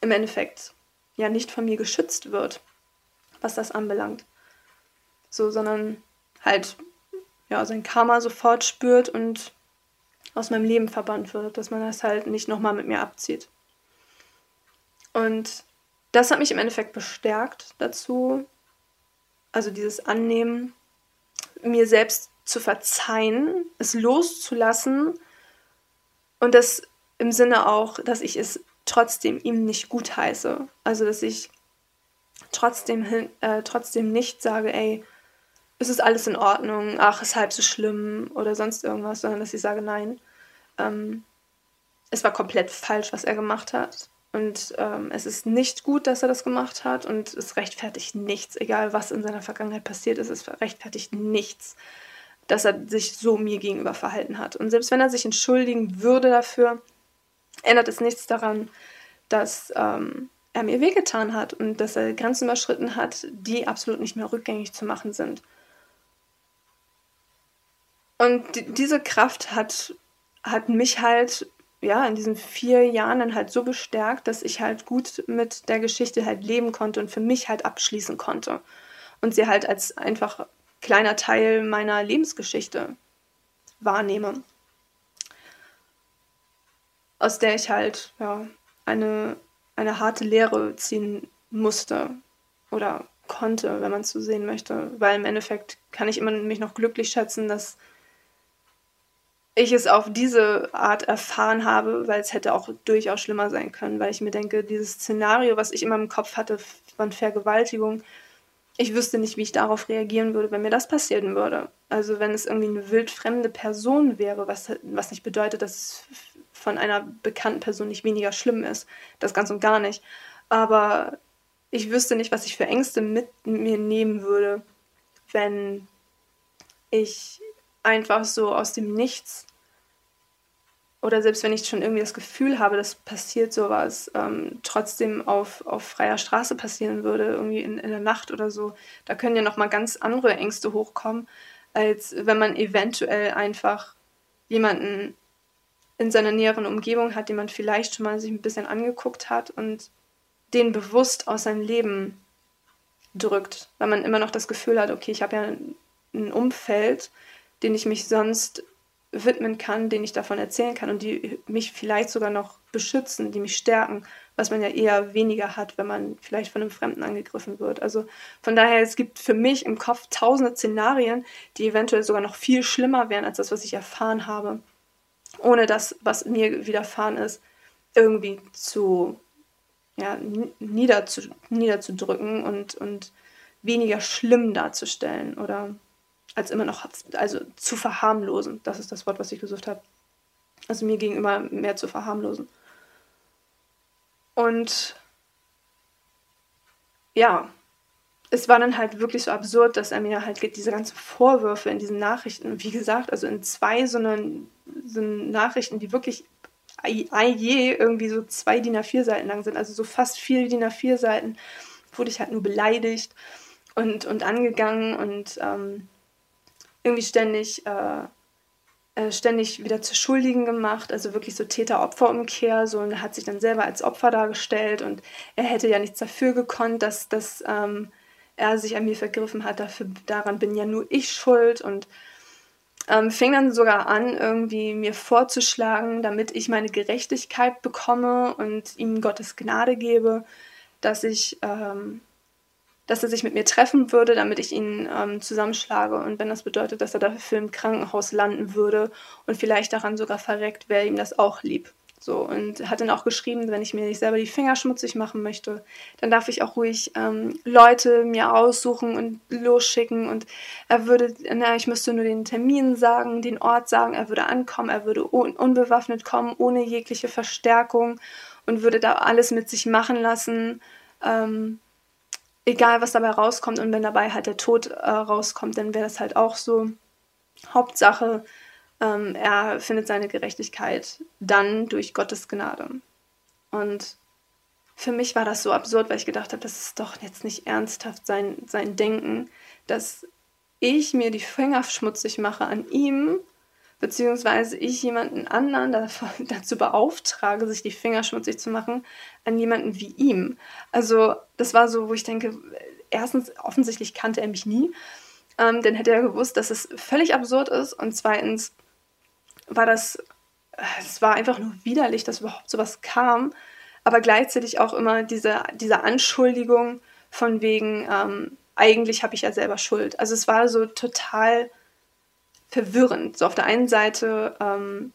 im Endeffekt ja nicht von mir geschützt wird, was das anbelangt. So, sondern halt ja sein Karma sofort spürt und aus meinem Leben verbannt wird, dass man das halt nicht nochmal mit mir abzieht. Und das hat mich im Endeffekt bestärkt dazu, also dieses Annehmen, mir selbst zu verzeihen, es loszulassen und das im Sinne auch, dass ich es trotzdem ihm nicht gut heiße. Also dass ich trotzdem, äh, trotzdem nicht sage, ey, es ist alles in Ordnung, ach, ist halb so schlimm oder sonst irgendwas, sondern dass ich sage, nein, ähm, es war komplett falsch, was er gemacht hat. Und ähm, es ist nicht gut, dass er das gemacht hat und es rechtfertigt nichts, egal was in seiner Vergangenheit passiert ist, es rechtfertigt nichts, dass er sich so mir gegenüber verhalten hat. Und selbst wenn er sich entschuldigen würde dafür, ändert es nichts daran, dass ähm, er mir wehgetan hat und dass er Grenzen überschritten hat, die absolut nicht mehr rückgängig zu machen sind. Und die, diese Kraft hat hat mich halt ja in diesen vier Jahren dann halt so bestärkt, dass ich halt gut mit der Geschichte halt leben konnte und für mich halt abschließen konnte und sie halt als einfach kleiner Teil meiner Lebensgeschichte wahrnehme, aus der ich halt ja eine eine harte Lehre ziehen musste oder konnte, wenn man es so sehen möchte. Weil im Endeffekt kann ich immer mich noch glücklich schätzen, dass ich es auf diese Art erfahren habe, weil es hätte auch durchaus schlimmer sein können, weil ich mir denke, dieses Szenario, was ich immer im Kopf hatte von Vergewaltigung, ich wüsste nicht, wie ich darauf reagieren würde, wenn mir das passieren würde. Also wenn es irgendwie eine wildfremde Person wäre, was, was nicht bedeutet, dass es von einer bekannten Person nicht weniger schlimm ist. Das ganz und gar nicht. Aber ich wüsste nicht, was ich für Ängste mit mir nehmen würde, wenn ich einfach so aus dem Nichts. Oder selbst wenn ich schon irgendwie das Gefühl habe, dass passiert sowas, ähm, trotzdem auf, auf freier Straße passieren würde, irgendwie in, in der Nacht oder so, da können ja nochmal ganz andere Ängste hochkommen, als wenn man eventuell einfach jemanden in seiner näheren Umgebung hat, den man vielleicht schon mal sich ein bisschen angeguckt hat und den bewusst aus seinem Leben drückt, weil man immer noch das Gefühl hat, okay, ich habe ja ein Umfeld, den ich mich sonst widmen kann, den ich davon erzählen kann und die mich vielleicht sogar noch beschützen, die mich stärken, was man ja eher weniger hat, wenn man vielleicht von einem Fremden angegriffen wird. Also von daher, es gibt für mich im Kopf tausende Szenarien, die eventuell sogar noch viel schlimmer wären als das, was ich erfahren habe, ohne das, was mir widerfahren ist, irgendwie zu ja, niederzu, niederzudrücken und, und weniger schlimm darzustellen oder als immer noch, also zu verharmlosen. Das ist das Wort, was ich gesucht habe. Also mir gegenüber mehr zu verharmlosen. Und ja, es war dann halt wirklich so absurd, dass er mir halt diese ganzen Vorwürfe in diesen Nachrichten, wie gesagt, also in zwei so, einen, so Nachrichten, die wirklich je irgendwie so zwei DIN A4 Seiten lang sind, also so fast vier DIN A4 Seiten, wurde ich halt nur beleidigt und, und angegangen und ähm, irgendwie ständig, äh, äh, ständig wieder zu Schuldigen gemacht, also wirklich so Täter-Opfer-Umkehr, so und er hat sich dann selber als Opfer dargestellt und er hätte ja nichts dafür gekonnt, dass, dass ähm, er sich an mir vergriffen hat, dafür, daran bin ja nur ich schuld und ähm, fing dann sogar an, irgendwie mir vorzuschlagen, damit ich meine Gerechtigkeit bekomme und ihm Gottes Gnade gebe, dass ich, ähm, dass er sich mit mir treffen würde, damit ich ihn ähm, zusammenschlage. Und wenn das bedeutet, dass er dafür im Krankenhaus landen würde und vielleicht daran sogar verreckt, wäre ihm das auch lieb. So, und hat dann auch geschrieben, wenn ich mir nicht selber die Finger schmutzig machen möchte, dann darf ich auch ruhig ähm, Leute mir aussuchen und losschicken. Und er würde, na, ich müsste nur den Termin sagen, den Ort sagen, er würde ankommen, er würde un unbewaffnet kommen, ohne jegliche Verstärkung und würde da alles mit sich machen lassen. Ähm, egal, was dabei rauskommt. Und wenn dabei halt der Tod äh, rauskommt, dann wäre das halt auch so. Hauptsache, ähm, er findet seine Gerechtigkeit dann durch Gottes Gnade. Und für mich war das so absurd, weil ich gedacht habe, das ist doch jetzt nicht ernsthaft sein, sein Denken, dass ich mir die Finger schmutzig mache an ihm, beziehungsweise ich jemanden anderen (laughs) dazu beauftrage, sich die Finger schmutzig zu machen, an jemanden wie ihm. Also das war so, wo ich denke, erstens, offensichtlich kannte er mich nie, ähm, dann hätte er gewusst, dass es völlig absurd ist und zweitens, war das, es war einfach nur widerlich, dass überhaupt sowas kam, aber gleichzeitig auch immer diese, diese Anschuldigung von wegen, ähm, eigentlich habe ich ja selber Schuld. Also es war so total verwirrend. So auf der einen Seite ähm,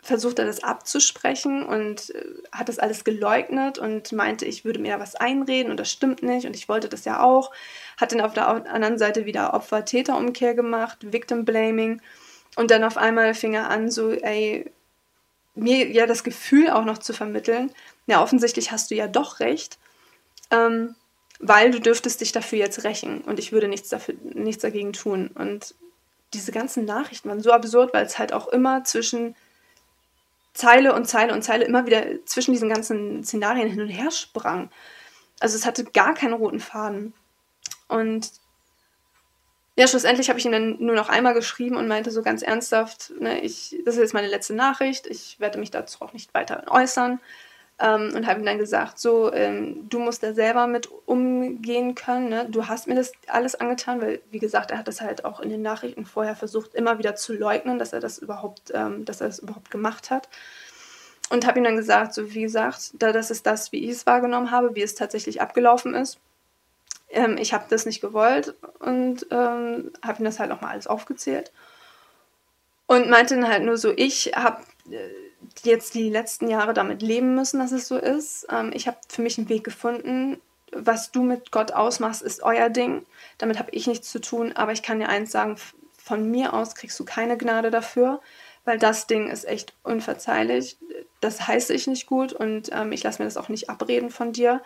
versucht er das abzusprechen und äh, hat das alles geleugnet und meinte, ich würde mir da was einreden und das stimmt nicht und ich wollte das ja auch. Hat dann auf der anderen Seite wieder Opfer-Täter-Umkehr gemacht, Victim Blaming und dann auf einmal fing er an, so, ey, mir ja das Gefühl auch noch zu vermitteln, ja, offensichtlich hast du ja doch recht, ähm, weil du dürftest dich dafür jetzt rächen und ich würde nichts, dafür, nichts dagegen tun. Und diese ganzen Nachrichten waren so absurd, weil es halt auch immer zwischen Zeile und Zeile und Zeile immer wieder zwischen diesen ganzen Szenarien hin und her sprang. Also es hatte gar keinen roten Faden. Und ja, schlussendlich habe ich ihm dann nur noch einmal geschrieben und meinte so ganz ernsthaft, ne, ich, das ist jetzt meine letzte Nachricht, ich werde mich dazu auch nicht weiter äußern. Ähm, und habe ihm dann gesagt, so, ähm, du musst da selber mit umgehen können, ne? du hast mir das alles angetan, weil, wie gesagt, er hat das halt auch in den Nachrichten vorher versucht, immer wieder zu leugnen, dass er das überhaupt, ähm, dass er das überhaupt gemacht hat. Und habe ihm dann gesagt, so wie gesagt, da, das ist das, wie ich es wahrgenommen habe, wie es tatsächlich abgelaufen ist. Ähm, ich habe das nicht gewollt und ähm, habe ihm das halt nochmal alles aufgezählt. Und meinte dann halt nur so, ich habe äh, jetzt die letzten Jahre damit leben müssen, dass es so ist. Ähm, ich habe für mich einen Weg gefunden. Was du mit Gott ausmachst, ist euer Ding. Damit habe ich nichts zu tun. Aber ich kann dir eins sagen, von mir aus kriegst du keine Gnade dafür, weil das Ding ist echt unverzeihlich. Das heiße ich nicht gut und ähm, ich lasse mir das auch nicht abreden von dir.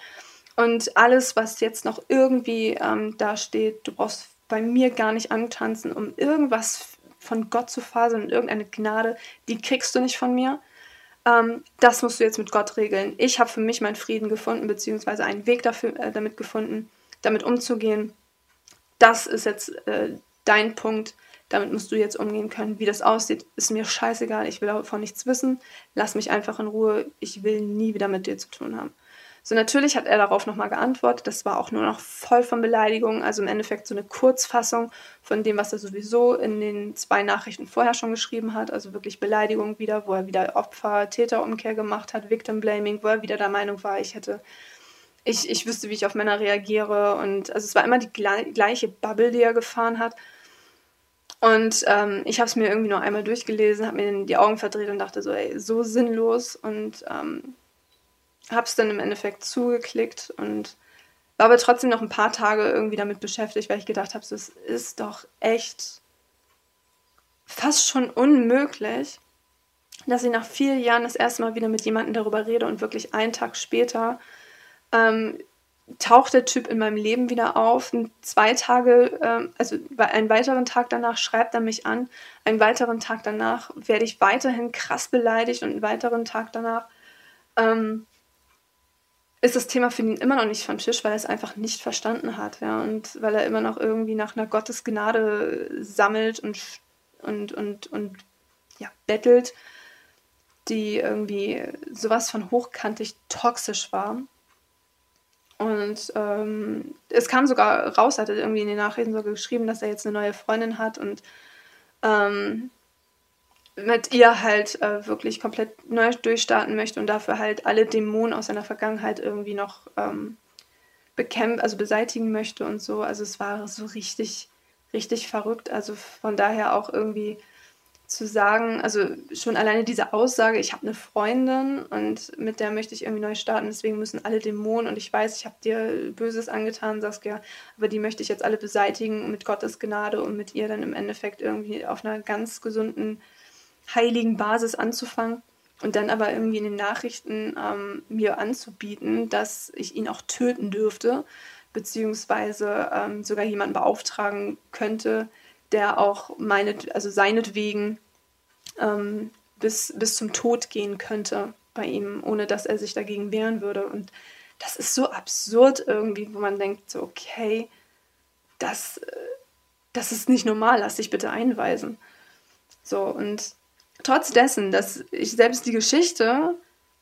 Und alles, was jetzt noch irgendwie ähm, da steht, du brauchst bei mir gar nicht antanzen, um irgendwas von Gott zu faseln und irgendeine Gnade, die kriegst du nicht von mir. Ähm, das musst du jetzt mit Gott regeln. Ich habe für mich meinen Frieden gefunden, beziehungsweise einen Weg dafür, äh, damit gefunden, damit umzugehen. Das ist jetzt äh, dein Punkt. Damit musst du jetzt umgehen können. Wie das aussieht, ist mir scheißegal. Ich will davon nichts wissen. Lass mich einfach in Ruhe. Ich will nie wieder mit dir zu tun haben. So, natürlich hat er darauf nochmal geantwortet. Das war auch nur noch voll von Beleidigungen. Also im Endeffekt so eine Kurzfassung von dem, was er sowieso in den zwei Nachrichten vorher schon geschrieben hat. Also wirklich Beleidigung wieder, wo er wieder Opfer-Täter-Umkehr gemacht hat, Victim Blaming, wo er wieder der Meinung war, ich hätte. Ich, ich wüsste, wie ich auf Männer reagiere. Und also es war immer die gleiche Bubble, die er gefahren hat. Und ähm, ich habe es mir irgendwie nur einmal durchgelesen, habe mir die Augen verdreht und dachte so, ey, so sinnlos. Und ähm, habe es dann im Endeffekt zugeklickt und war aber trotzdem noch ein paar Tage irgendwie damit beschäftigt, weil ich gedacht habe, es ist doch echt fast schon unmöglich, dass ich nach vier Jahren das erste Mal wieder mit jemandem darüber rede und wirklich einen Tag später ähm, taucht der Typ in meinem Leben wieder auf. Und zwei Tage, ähm, also einen weiteren Tag danach schreibt er mich an. Einen weiteren Tag danach werde ich weiterhin krass beleidigt und einen weiteren Tag danach ähm, ist das Thema für ihn immer noch nicht vom Tisch, weil er es einfach nicht verstanden hat, ja, und weil er immer noch irgendwie nach einer Gottesgnade sammelt und, und, und, und ja, bettelt, die irgendwie sowas von hochkantig toxisch war. Und ähm, es kam sogar raus, hat er irgendwie in den Nachrichten sogar geschrieben, dass er jetzt eine neue Freundin hat und ähm, mit ihr halt äh, wirklich komplett neu durchstarten möchte und dafür halt alle Dämonen aus seiner Vergangenheit irgendwie noch ähm, bekämpfen, also beseitigen möchte und so. Also es war so richtig, richtig verrückt. Also von daher auch irgendwie zu sagen, also schon alleine diese Aussage, ich habe eine Freundin und mit der möchte ich irgendwie neu starten, deswegen müssen alle Dämonen und ich weiß, ich habe dir Böses angetan, Saskia, aber die möchte ich jetzt alle beseitigen mit Gottes Gnade und mit ihr dann im Endeffekt irgendwie auf einer ganz gesunden heiligen Basis anzufangen und dann aber irgendwie in den Nachrichten ähm, mir anzubieten, dass ich ihn auch töten dürfte, beziehungsweise ähm, sogar jemanden beauftragen könnte, der auch meine, also seinetwegen ähm, bis, bis zum Tod gehen könnte bei ihm, ohne dass er sich dagegen wehren würde. Und das ist so absurd irgendwie, wo man denkt, so, okay, das, äh, das ist nicht normal, lass dich bitte einweisen. So, und trotz dessen, dass ich selbst die Geschichte,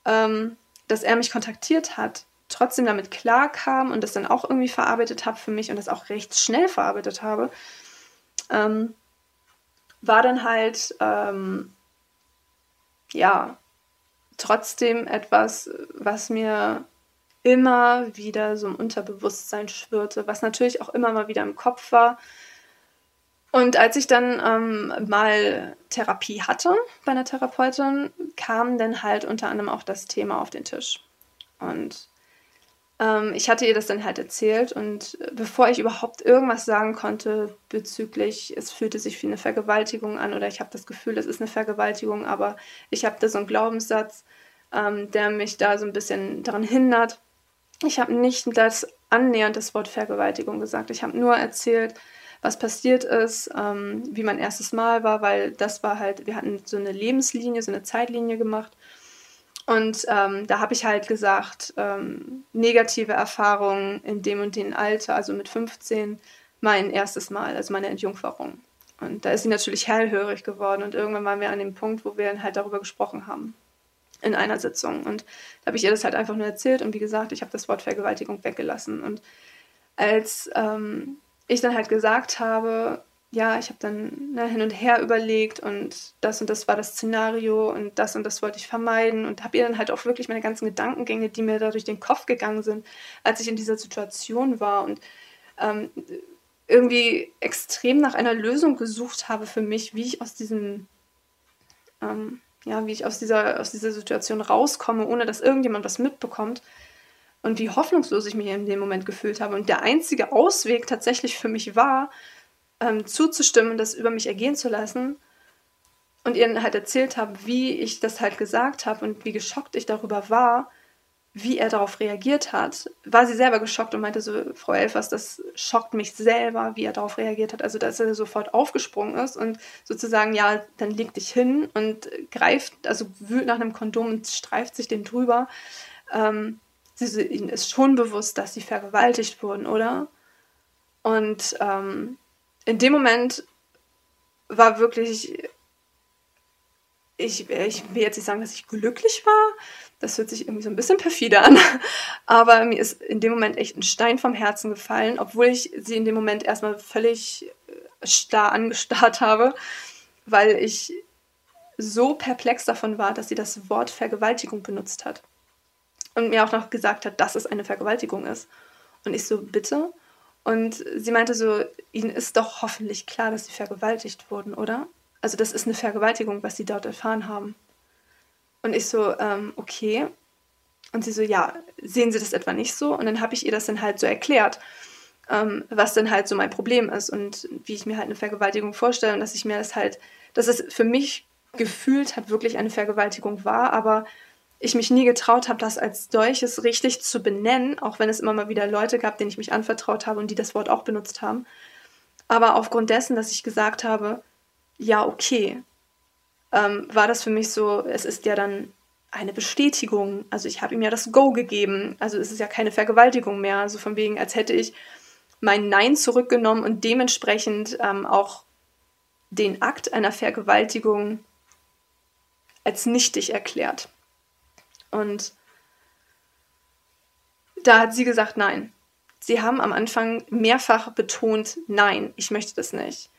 ähm, dass er mich kontaktiert hat, trotzdem damit klarkam und das dann auch irgendwie verarbeitet habe für mich und das auch recht schnell verarbeitet habe, ähm, war dann halt, ähm, ja, trotzdem etwas, was mir immer wieder so im Unterbewusstsein schwirrte, was natürlich auch immer mal wieder im Kopf war, und als ich dann ähm, mal Therapie hatte bei einer Therapeutin, kam dann halt unter anderem auch das Thema auf den Tisch. Und ähm, ich hatte ihr das dann halt erzählt und bevor ich überhaupt irgendwas sagen konnte bezüglich, es fühlte sich wie eine Vergewaltigung an oder ich habe das Gefühl, es ist eine Vergewaltigung, aber ich habe da so einen Glaubenssatz, ähm, der mich da so ein bisschen daran hindert. Ich habe nicht das annähernd das Wort Vergewaltigung gesagt. Ich habe nur erzählt, was passiert ist, ähm, wie mein erstes Mal war, weil das war halt, wir hatten so eine Lebenslinie, so eine Zeitlinie gemacht. Und ähm, da habe ich halt gesagt, ähm, negative Erfahrungen in dem und dem Alter, also mit 15, mein erstes Mal, also meine Entjungferung. Und da ist sie natürlich hellhörig geworden und irgendwann waren wir an dem Punkt, wo wir halt darüber gesprochen haben in einer Sitzung. Und da habe ich ihr das halt einfach nur erzählt und wie gesagt, ich habe das Wort Vergewaltigung weggelassen. Und als ähm, ich dann halt gesagt habe, ja, ich habe dann ne, hin und her überlegt und das und das war das Szenario und das und das wollte ich vermeiden und habe ihr dann halt auch wirklich meine ganzen Gedankengänge, die mir da durch den Kopf gegangen sind, als ich in dieser Situation war und ähm, irgendwie extrem nach einer Lösung gesucht habe für mich, wie ich aus diesem, ähm, ja, wie ich aus dieser, aus dieser Situation rauskomme, ohne dass irgendjemand was mitbekommt und wie hoffnungslos ich mich in dem Moment gefühlt habe. Und der einzige Ausweg tatsächlich für mich war, ähm, zuzustimmen das über mich ergehen zu lassen und ihr halt erzählt habe, wie ich das halt gesagt habe und wie geschockt ich darüber war, wie er darauf reagiert hat, war sie selber geschockt und meinte so, Frau Elfers, das schockt mich selber, wie er darauf reagiert hat. Also, dass er sofort aufgesprungen ist und sozusagen, ja, dann leg dich hin und greift, also wühlt nach einem Kondom und streift sich den drüber. Ähm, sie, ihnen ist schon bewusst, dass sie vergewaltigt wurden, oder? Und ähm, in dem Moment war wirklich, ich, ich will jetzt nicht sagen, dass ich glücklich war, das hört sich irgendwie so ein bisschen perfide an, (laughs) aber mir ist in dem Moment echt ein Stein vom Herzen gefallen, obwohl ich sie in dem Moment erstmal völlig äh, starr angestarrt habe, weil ich so perplex davon war, dass sie das Wort Vergewaltigung benutzt hat. Und mir auch noch gesagt hat, dass es eine Vergewaltigung ist. Und ich so, bitte? Und sie meinte so, ihnen ist doch hoffentlich klar, dass sie vergewaltigt wurden, oder? Also das ist eine Vergewaltigung, was sie dort erfahren haben. Und ich so, ähm, okay. Und sie so, ja, sehen Sie das etwa nicht so? Und dann habe ich ihr das dann halt so erklärt, ähm, was dann halt so mein Problem ist und wie ich mir halt eine Vergewaltigung vorstelle und dass ich mir das halt, dass es für mich gefühlt hat wirklich eine Vergewaltigung war, aber ich mich nie getraut habe, das als solches richtig zu benennen, auch wenn es immer mal wieder Leute gab, denen ich mich anvertraut habe und die das Wort auch benutzt haben. Aber aufgrund dessen, dass ich gesagt habe, ja, okay, ähm, war das für mich so, es ist ja dann eine Bestätigung. Also ich habe ihm ja das Go gegeben. Also es ist ja keine Vergewaltigung mehr. Also von wegen, als hätte ich mein Nein zurückgenommen und dementsprechend ähm, auch den Akt einer Vergewaltigung als nichtig erklärt. Und da hat sie gesagt, nein. Sie haben am Anfang mehrfach betont, nein, ich möchte das nicht.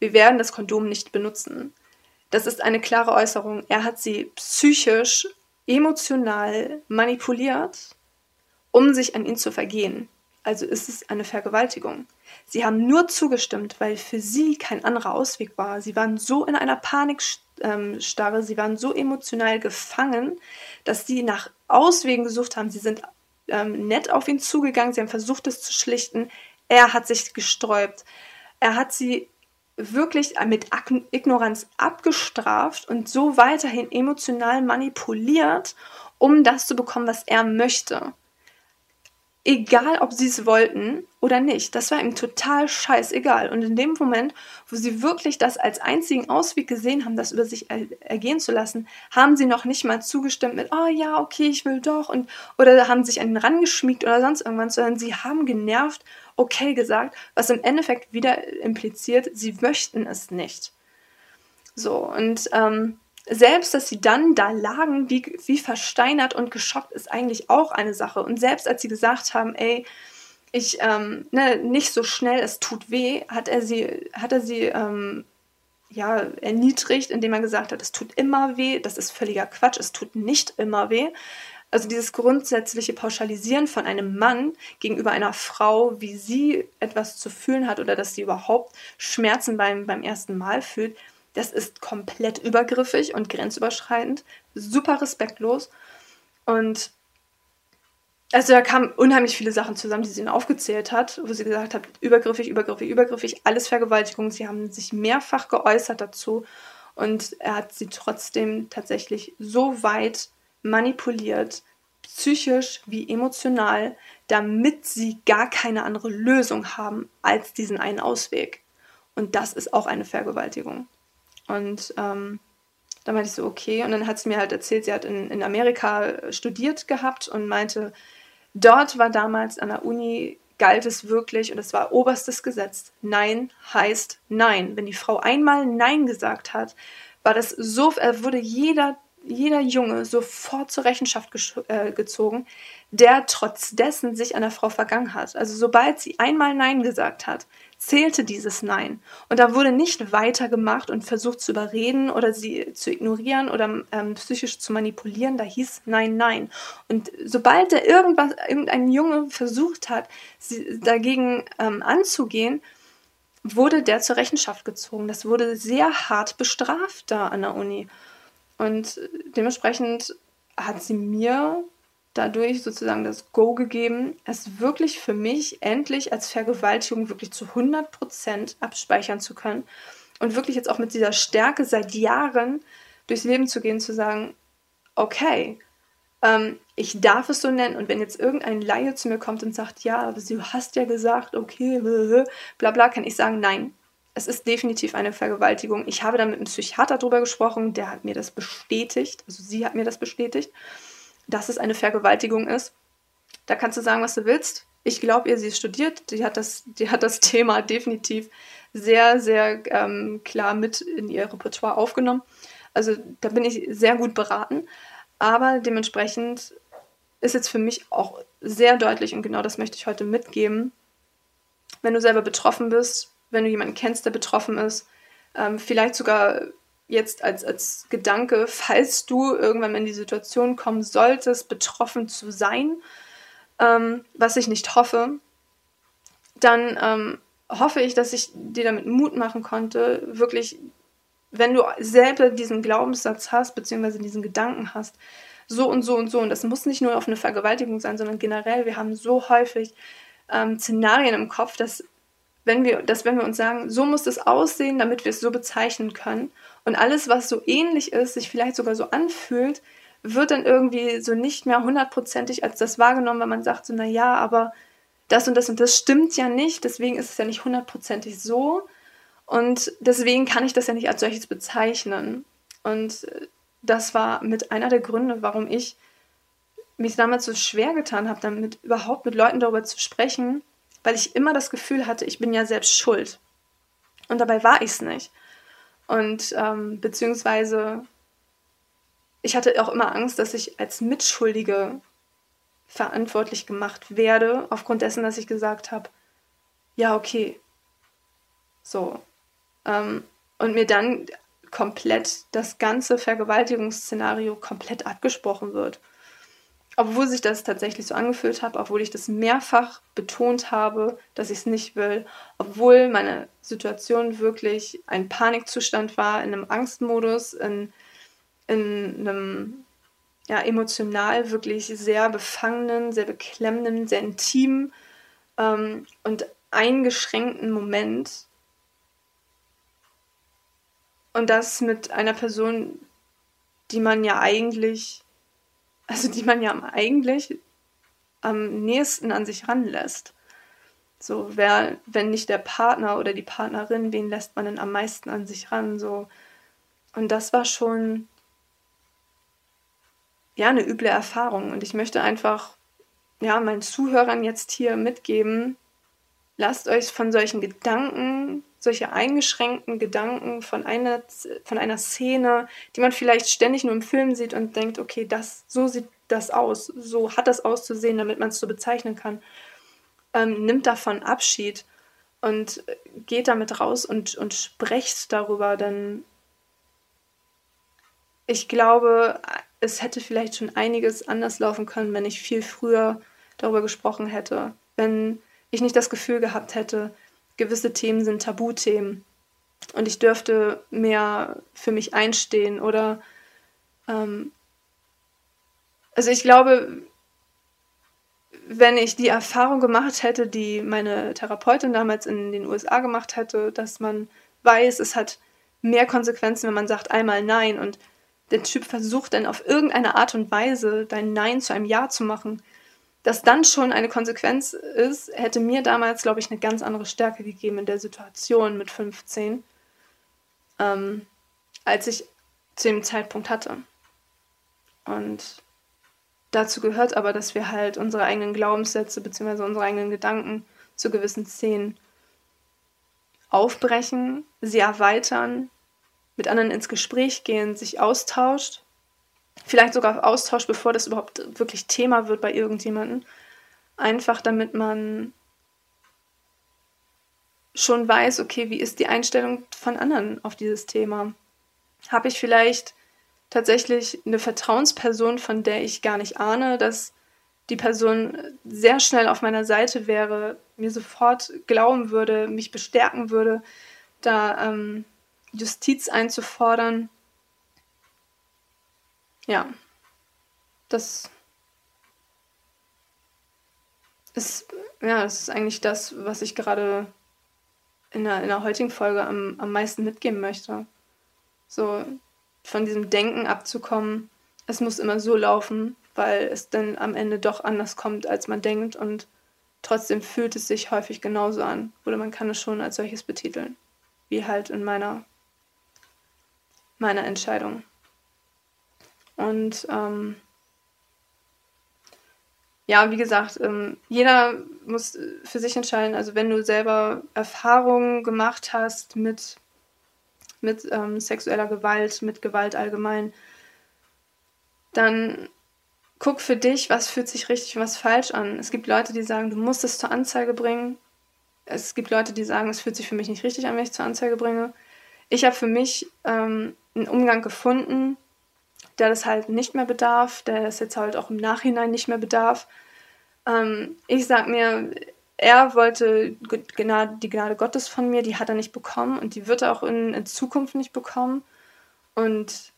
Wir werden das Kondom nicht benutzen. Das ist eine klare Äußerung. Er hat sie psychisch, emotional manipuliert, um sich an ihn zu vergehen. Also ist es eine Vergewaltigung. Sie haben nur zugestimmt, weil für sie kein anderer Ausweg war. Sie waren so in einer Panikstarre, sie waren so emotional gefangen, dass sie nach Auswegen gesucht haben. Sie sind ähm, nett auf ihn zugegangen, sie haben versucht, es zu schlichten. Er hat sich gesträubt. Er hat sie wirklich mit Ignoranz abgestraft und so weiterhin emotional manipuliert, um das zu bekommen, was er möchte. Egal, ob sie es wollten oder nicht. Das war ihm total scheißegal. Und in dem Moment, wo sie wirklich das als einzigen Ausweg gesehen haben, das über sich ergehen zu lassen, haben sie noch nicht mal zugestimmt mit, oh ja, okay, ich will doch. Und, oder haben sich an ihn rangeschmiegt oder sonst irgendwas, sondern sie haben genervt okay gesagt, was im Endeffekt wieder impliziert, sie möchten es nicht. So, und ähm, selbst, dass sie dann da lagen, wie, wie versteinert und geschockt, ist eigentlich auch eine Sache. Und selbst als sie gesagt haben, ey, ich, ähm, ne, nicht so schnell, es tut weh, hat er sie, hat er sie, ähm, ja, erniedrigt, indem er gesagt hat, es tut immer weh, das ist völliger Quatsch, es tut nicht immer weh. Also dieses grundsätzliche Pauschalisieren von einem Mann gegenüber einer Frau, wie sie etwas zu fühlen hat oder dass sie überhaupt Schmerzen beim, beim ersten Mal fühlt, das ist komplett übergriffig und grenzüberschreitend, super respektlos. Und also da kamen unheimlich viele Sachen zusammen, die sie ihnen aufgezählt hat, wo sie gesagt hat, übergriffig, übergriffig, übergriffig, alles Vergewaltigung. Sie haben sich mehrfach geäußert dazu und er hat sie trotzdem tatsächlich so weit manipuliert, psychisch wie emotional, damit sie gar keine andere Lösung haben als diesen einen Ausweg. Und das ist auch eine Vergewaltigung. Und ähm, dann meinte ich so, okay. Und dann hat sie mir halt erzählt, sie hat in, in Amerika studiert gehabt und meinte, dort war damals an der Uni galt es wirklich und es war oberstes Gesetz. Nein heißt Nein. Wenn die Frau einmal Nein gesagt hat, war das so, äh, wurde jeder, jeder Junge sofort zur Rechenschaft äh, gezogen, der trotz dessen sich an der Frau vergangen hat. Also sobald sie einmal Nein gesagt hat, zählte dieses Nein. Und da wurde nicht weitergemacht und versucht zu überreden oder sie zu ignorieren oder ähm, psychisch zu manipulieren. Da hieß Nein, Nein. Und sobald da irgendwas, irgendein Junge versucht hat, sie dagegen ähm, anzugehen, wurde der zur Rechenschaft gezogen. Das wurde sehr hart bestraft da an der Uni. Und dementsprechend hat sie mir dadurch sozusagen das Go gegeben, es wirklich für mich endlich als Vergewaltigung wirklich zu 100% abspeichern zu können und wirklich jetzt auch mit dieser Stärke seit Jahren durchs Leben zu gehen, zu sagen, okay, ähm, ich darf es so nennen und wenn jetzt irgendein Laie zu mir kommt und sagt, ja, aber du hast ja gesagt, okay, (laughs) bla bla, kann ich sagen, nein, es ist definitiv eine Vergewaltigung. Ich habe da mit einem Psychiater drüber gesprochen, der hat mir das bestätigt, also sie hat mir das bestätigt dass es eine Vergewaltigung ist. Da kannst du sagen, was du willst. Ich glaube ihr, sie ist studiert, die hat das, die hat das (laughs) Thema definitiv sehr, sehr ähm, klar mit in ihr Repertoire aufgenommen. Also da bin ich sehr gut beraten. Aber dementsprechend ist jetzt für mich auch sehr deutlich, und genau das möchte ich heute mitgeben, wenn du selber betroffen bist, wenn du jemanden kennst, der betroffen ist, ähm, vielleicht sogar jetzt als, als Gedanke, falls du irgendwann in die Situation kommen solltest, betroffen zu sein, ähm, was ich nicht hoffe, dann ähm, hoffe ich, dass ich dir damit Mut machen konnte, wirklich, wenn du selber diesen Glaubenssatz hast, beziehungsweise diesen Gedanken hast, so und so und so, und das muss nicht nur auf eine Vergewaltigung sein, sondern generell, wir haben so häufig ähm, Szenarien im Kopf, dass wenn wir, dass wenn wir uns sagen, so muss es aussehen, damit wir es so bezeichnen können, und alles, was so ähnlich ist, sich vielleicht sogar so anfühlt, wird dann irgendwie so nicht mehr hundertprozentig als das wahrgenommen, wenn man sagt so, na aber das und das und das stimmt ja nicht, deswegen ist es ja nicht hundertprozentig so und deswegen kann ich das ja nicht als solches bezeichnen. Und äh, das war mit einer der Gründe, warum ich mich damals so schwer getan habe, damit überhaupt mit Leuten darüber zu sprechen, weil ich immer das Gefühl hatte, ich bin ja selbst schuld. Und dabei war ich es nicht. Und ähm, beziehungsweise ich hatte auch immer Angst, dass ich als Mitschuldige verantwortlich gemacht werde, aufgrund dessen, dass ich gesagt habe, ja, okay. So. Ähm, und mir dann komplett das ganze Vergewaltigungsszenario komplett abgesprochen wird obwohl sich das tatsächlich so angefühlt hat, obwohl ich das mehrfach betont habe, dass ich es nicht will, obwohl meine Situation wirklich ein Panikzustand war, in einem Angstmodus, in, in einem ja, emotional wirklich sehr befangenen, sehr beklemmenden, sehr intimen ähm, und eingeschränkten Moment. Und das mit einer Person, die man ja eigentlich also die man ja eigentlich am nächsten an sich ranlässt. So, wer, wenn nicht der Partner oder die Partnerin, wen lässt man denn am meisten an sich ran? So. Und das war schon ja eine üble Erfahrung. Und ich möchte einfach ja meinen Zuhörern jetzt hier mitgeben, lasst euch von solchen Gedanken solche eingeschränkten Gedanken von einer, von einer Szene, die man vielleicht ständig nur im Film sieht und denkt, okay, das, so sieht das aus, so hat das auszusehen, damit man es so bezeichnen kann, ähm, nimmt davon Abschied und geht damit raus und, und sprecht darüber, denn ich glaube, es hätte vielleicht schon einiges anders laufen können, wenn ich viel früher darüber gesprochen hätte, wenn ich nicht das Gefühl gehabt hätte, gewisse Themen sind Tabuthemen. Und ich dürfte mehr für mich einstehen oder ähm, also ich glaube, wenn ich die Erfahrung gemacht hätte, die meine Therapeutin damals in den USA gemacht hätte, dass man weiß, es hat mehr Konsequenzen, wenn man sagt einmal Nein. Und der Typ versucht dann auf irgendeine Art und Weise dein Nein zu einem Ja zu machen, dass dann schon eine Konsequenz ist, hätte mir damals, glaube ich, eine ganz andere Stärke gegeben in der Situation mit 15, ähm, als ich zu dem Zeitpunkt hatte. Und Dazu gehört aber, dass wir halt unsere eigenen Glaubenssätze bzw. unsere eigenen Gedanken zu gewissen Szenen aufbrechen, sie erweitern, mit anderen ins Gespräch gehen, sich austauscht, vielleicht sogar austauscht, bevor das überhaupt wirklich Thema wird bei irgendjemandem, einfach damit man schon weiß, okay, wie ist die Einstellung von anderen auf dieses Thema? Habe ich vielleicht tatsächlich eine Vertrauensperson, von der ich gar nicht ahne, dass die Person sehr schnell auf meiner Seite wäre, mir sofort glauben würde, mich bestärken würde, da ähm, Justiz einzufordern. Ja, das ist, ja, das ist eigentlich das, was ich gerade in der, in der heutigen Folge am, am meisten mitgeben möchte. So von diesem Denken abzukommen, es muss immer so laufen, weil es dann am Ende doch anders kommt, als man denkt und trotzdem fühlt es sich häufig genauso an. Oder man kann es schon als solches betiteln. Wie halt in meiner, meiner Entscheidung. Und ähm, ja, wie gesagt, ähm, jeder muss für sich entscheiden. Also wenn du selber Erfahrungen gemacht hast mit, mit ähm, sexueller Gewalt, mit Gewalt allgemein, dann guck für dich, was fühlt sich richtig und was falsch an. Es gibt Leute, die sagen, du musst es zur Anzeige bringen. Es gibt Leute, die sagen, es fühlt sich für mich nicht richtig an, wenn ich zur Anzeige bringe. Ich habe für mich ähm, einen Umgang gefunden, der das halt nicht mehr bedarf, der es jetzt halt auch im Nachhinein nicht mehr bedarf. Ähm, ich sag mir, er wollte die Gnade Gottes von mir, die hat er nicht bekommen und die wird er auch in, in Zukunft nicht bekommen. Und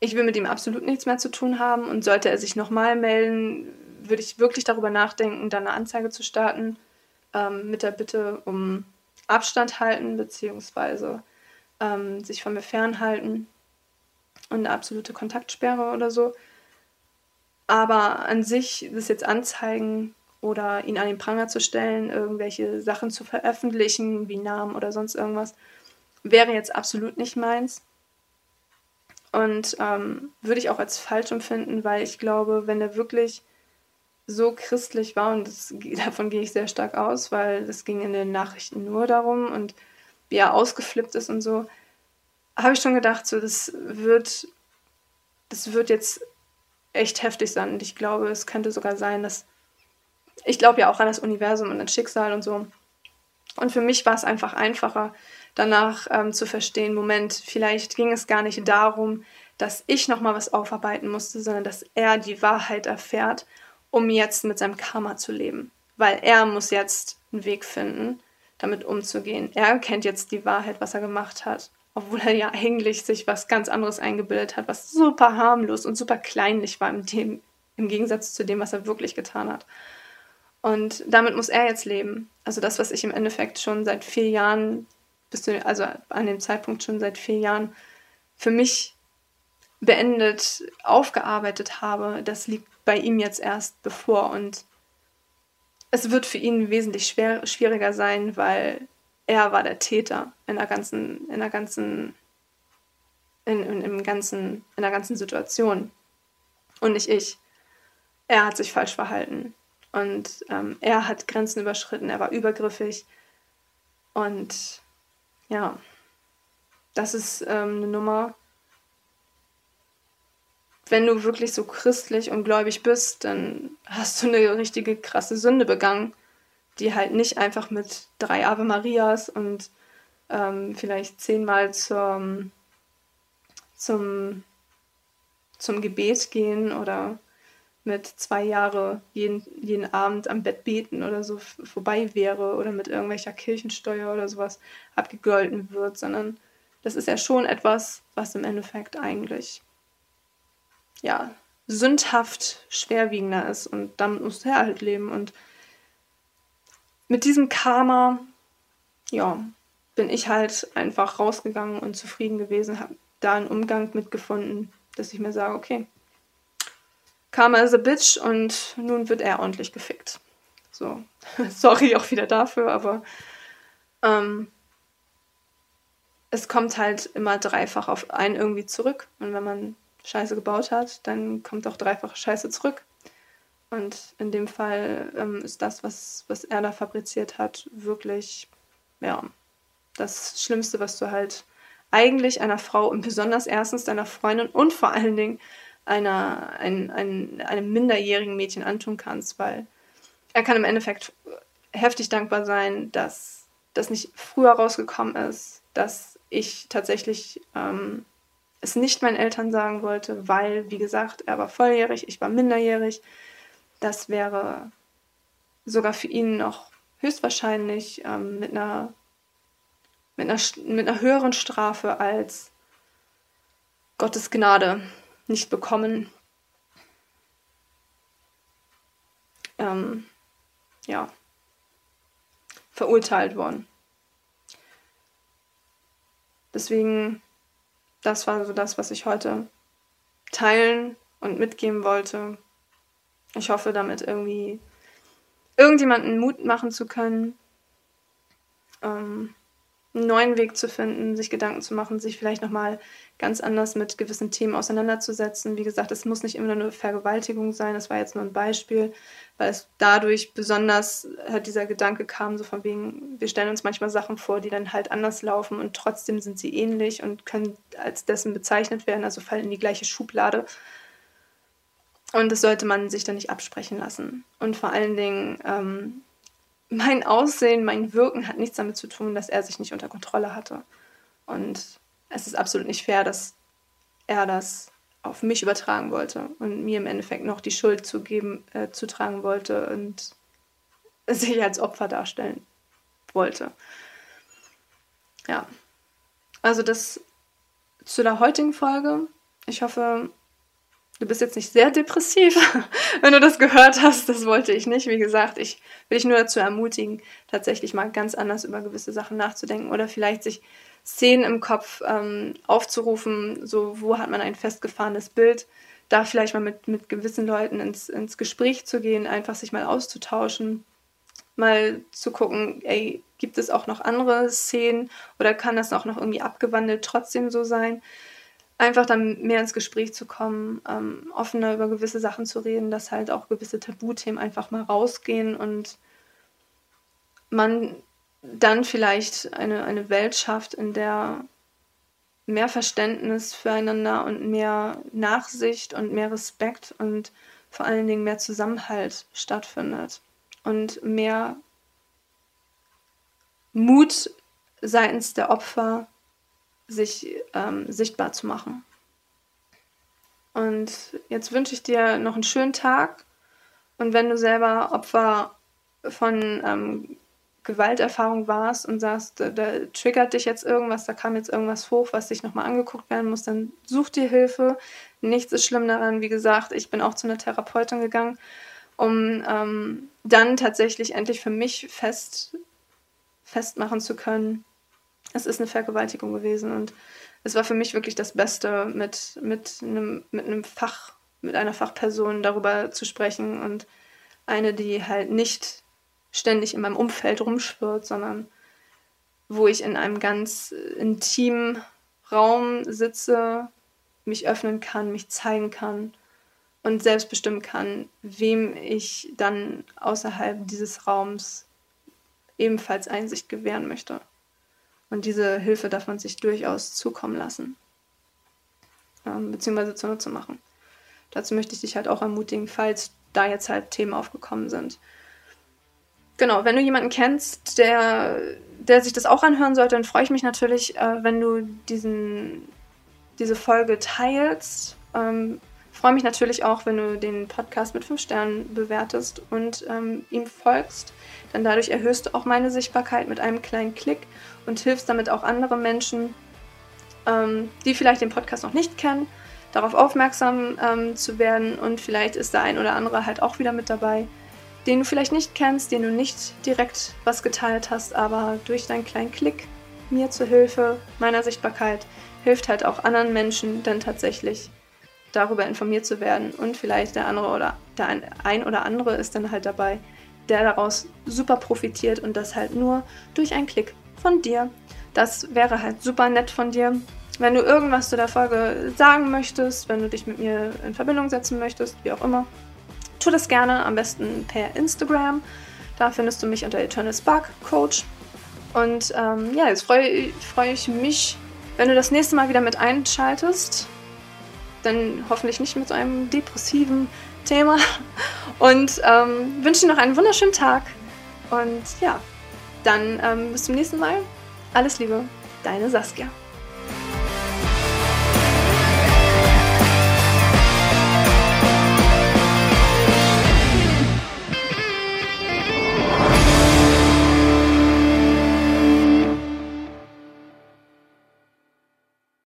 ich will mit ihm absolut nichts mehr zu tun haben und sollte er sich nochmal melden, würde ich wirklich darüber nachdenken, dann eine Anzeige zu starten ähm, mit der Bitte um Abstand halten beziehungsweise ähm, sich von mir fernhalten und eine absolute Kontaktsperre oder so. Aber an sich das jetzt anzeigen oder ihn an den Pranger zu stellen, irgendwelche Sachen zu veröffentlichen, wie Namen oder sonst irgendwas, wäre jetzt absolut nicht meins. Und ähm, würde ich auch als falsch empfinden, weil ich glaube, wenn er wirklich so christlich war, und das, (laughs) davon gehe ich sehr stark aus, weil es ging in den Nachrichten nur darum und wie er ausgeflippt ist und so, habe ich schon gedacht, so das wird, das wird jetzt echt heftig sein. Und ich glaube, es könnte sogar sein, dass ich glaube ja auch an das Universum und an Schicksal und so. Und für mich war es einfach einfacher, danach ähm, zu verstehen, Moment, vielleicht ging es gar nicht darum, dass ich nochmal was aufarbeiten musste, sondern dass er die Wahrheit erfährt, um jetzt mit seinem Karma zu leben. Weil er muss jetzt einen Weg finden, damit umzugehen. Er kennt jetzt die Wahrheit, was er gemacht hat. Obwohl er ja eigentlich sich was ganz anderes eingebildet hat, was super harmlos und super kleinlich war im, dem, im Gegensatz zu dem, was er wirklich getan hat. Und damit muss er jetzt leben. Also das, was ich im Endeffekt schon seit vier Jahren bis zu, also an dem Zeitpunkt schon seit vier Jahren für mich beendet, aufgearbeitet habe, das liegt bei ihm jetzt erst bevor und es wird für ihn wesentlich schwer, schwieriger sein, weil er war der Täter in der ganzen, in der ganzen, in, in, im ganzen, in der ganzen Situation. Und nicht ich. Er hat sich falsch verhalten. Und ähm, er hat Grenzen überschritten, er war übergriffig. Und ja, das ist ähm, eine Nummer. Wenn du wirklich so christlich und gläubig bist, dann hast du eine richtige krasse Sünde begangen, die halt nicht einfach mit drei Ave Marias und ähm, vielleicht zehnmal zum, zum, zum Gebet gehen oder mit zwei Jahre jeden, jeden Abend am Bett beten oder so vorbei wäre oder mit irgendwelcher Kirchensteuer oder sowas abgegolten wird, sondern das ist ja schon etwas, was im Endeffekt eigentlich ja sündhaft schwerwiegender ist und damit muss er halt leben und mit diesem Karma ja bin ich halt einfach rausgegangen und zufrieden gewesen, habe da einen Umgang mitgefunden, dass ich mir sage, okay, Karma is a bitch und nun wird er ordentlich gefickt. So, (laughs) sorry auch wieder dafür, aber ähm, es kommt halt immer dreifach auf einen irgendwie zurück. Und wenn man Scheiße gebaut hat, dann kommt auch dreifach Scheiße zurück. Und in dem Fall ähm, ist das, was, was er da fabriziert hat, wirklich, ja, das Schlimmste, was du halt eigentlich einer Frau und besonders erstens deiner Freundin und vor allen Dingen einer, ein, ein, einem minderjährigen Mädchen antun kannst, weil er kann im Endeffekt heftig dankbar sein, dass das nicht früher rausgekommen ist, dass ich tatsächlich ähm, es nicht meinen Eltern sagen wollte, weil, wie gesagt, er war volljährig, ich war minderjährig. Das wäre sogar für ihn noch höchstwahrscheinlich ähm, mit, einer, mit, einer, mit einer höheren Strafe als Gottes Gnade nicht bekommen. Ähm, ja, verurteilt worden. Deswegen, das war so das, was ich heute teilen und mitgeben wollte. Ich hoffe, damit irgendwie irgendjemanden Mut machen zu können. Ähm, einen neuen Weg zu finden, sich Gedanken zu machen, sich vielleicht nochmal ganz anders mit gewissen Themen auseinanderzusetzen. Wie gesagt, es muss nicht immer nur Vergewaltigung sein, das war jetzt nur ein Beispiel, weil es dadurch besonders halt dieser Gedanke kam, so von wegen, wir stellen uns manchmal Sachen vor, die dann halt anders laufen und trotzdem sind sie ähnlich und können als dessen bezeichnet werden, also fallen in die gleiche Schublade. Und das sollte man sich dann nicht absprechen lassen. Und vor allen Dingen, ähm, mein Aussehen, mein Wirken hat nichts damit zu tun, dass er sich nicht unter Kontrolle hatte. Und es ist absolut nicht fair, dass er das auf mich übertragen wollte und mir im Endeffekt noch die Schuld zugeben, äh, zutragen wollte und sich als Opfer darstellen wollte. Ja. Also das zu der heutigen Folge. Ich hoffe, du bist jetzt nicht sehr depressiv, (laughs) wenn du das gehört hast. Das wollte ich nicht. Wie gesagt, ich will dich nur dazu ermutigen, tatsächlich mal ganz anders über gewisse Sachen nachzudenken oder vielleicht sich Szenen im Kopf ähm, aufzurufen, so wo hat man ein festgefahrenes Bild, da vielleicht mal mit, mit gewissen Leuten ins, ins Gespräch zu gehen, einfach sich mal auszutauschen, mal zu gucken, ey, gibt es auch noch andere Szenen oder kann das auch noch irgendwie abgewandelt trotzdem so sein? Einfach dann mehr ins Gespräch zu kommen, ähm, offener über gewisse Sachen zu reden, dass halt auch gewisse Tabuthemen einfach mal rausgehen und man dann vielleicht eine, eine Welt schafft, in der mehr Verständnis füreinander und mehr Nachsicht und mehr Respekt und vor allen Dingen mehr Zusammenhalt stattfindet und mehr Mut seitens der Opfer sich ähm, sichtbar zu machen. Und jetzt wünsche ich dir noch einen schönen Tag. Und wenn du selber Opfer von ähm, Gewalterfahrung warst und sagst, da, da, triggert dich jetzt irgendwas, da kam jetzt irgendwas hoch, was sich nochmal angeguckt werden muss, dann such dir Hilfe. Nichts ist schlimm daran. Wie gesagt, ich bin auch zu einer Therapeutin gegangen, um ähm, dann tatsächlich endlich für mich fest, festmachen zu können, es ist eine Vergewaltigung gewesen und es war für mich wirklich das Beste, mit, mit, einem, mit einem Fach, mit einer Fachperson darüber zu sprechen und eine, die halt nicht ständig in meinem Umfeld rumschwirrt, sondern wo ich in einem ganz intimen Raum sitze, mich öffnen kann, mich zeigen kann und selbst bestimmen kann, wem ich dann außerhalb dieses Raums ebenfalls Einsicht gewähren möchte. Und diese Hilfe darf man sich durchaus zukommen lassen, ähm, beziehungsweise zunutze machen. Dazu möchte ich dich halt auch ermutigen, falls da jetzt halt Themen aufgekommen sind. Genau, wenn du jemanden kennst, der, der sich das auch anhören sollte, dann freue ich mich natürlich, äh, wenn du diesen, diese Folge teilst. Ähm, freue mich natürlich auch, wenn du den Podcast mit 5 Sternen bewertest und ähm, ihm folgst. Denn dadurch erhöhst du auch meine Sichtbarkeit mit einem kleinen Klick und hilfst damit auch andere Menschen, ähm, die vielleicht den Podcast noch nicht kennen, darauf aufmerksam ähm, zu werden. Und vielleicht ist der ein oder andere halt auch wieder mit dabei, den du vielleicht nicht kennst, den du nicht direkt was geteilt hast, aber durch deinen kleinen Klick mir zur Hilfe meiner Sichtbarkeit hilft halt auch anderen Menschen dann tatsächlich darüber informiert zu werden und vielleicht der andere oder der ein oder andere ist dann halt dabei, der daraus super profitiert und das halt nur durch einen Klick von dir. Das wäre halt super nett von dir. Wenn du irgendwas zu der Folge sagen möchtest, wenn du dich mit mir in Verbindung setzen möchtest, wie auch immer, tu das gerne am besten per Instagram. Da findest du mich unter Eternal Spark Coach. Und ähm, ja, jetzt freue freu ich mich, wenn du das nächste Mal wieder mit einschaltest. Dann hoffentlich nicht mit so einem depressiven Thema. Und ähm, wünsche dir noch einen wunderschönen Tag. Und ja, dann ähm, bis zum nächsten Mal. Alles Liebe, deine Saskia.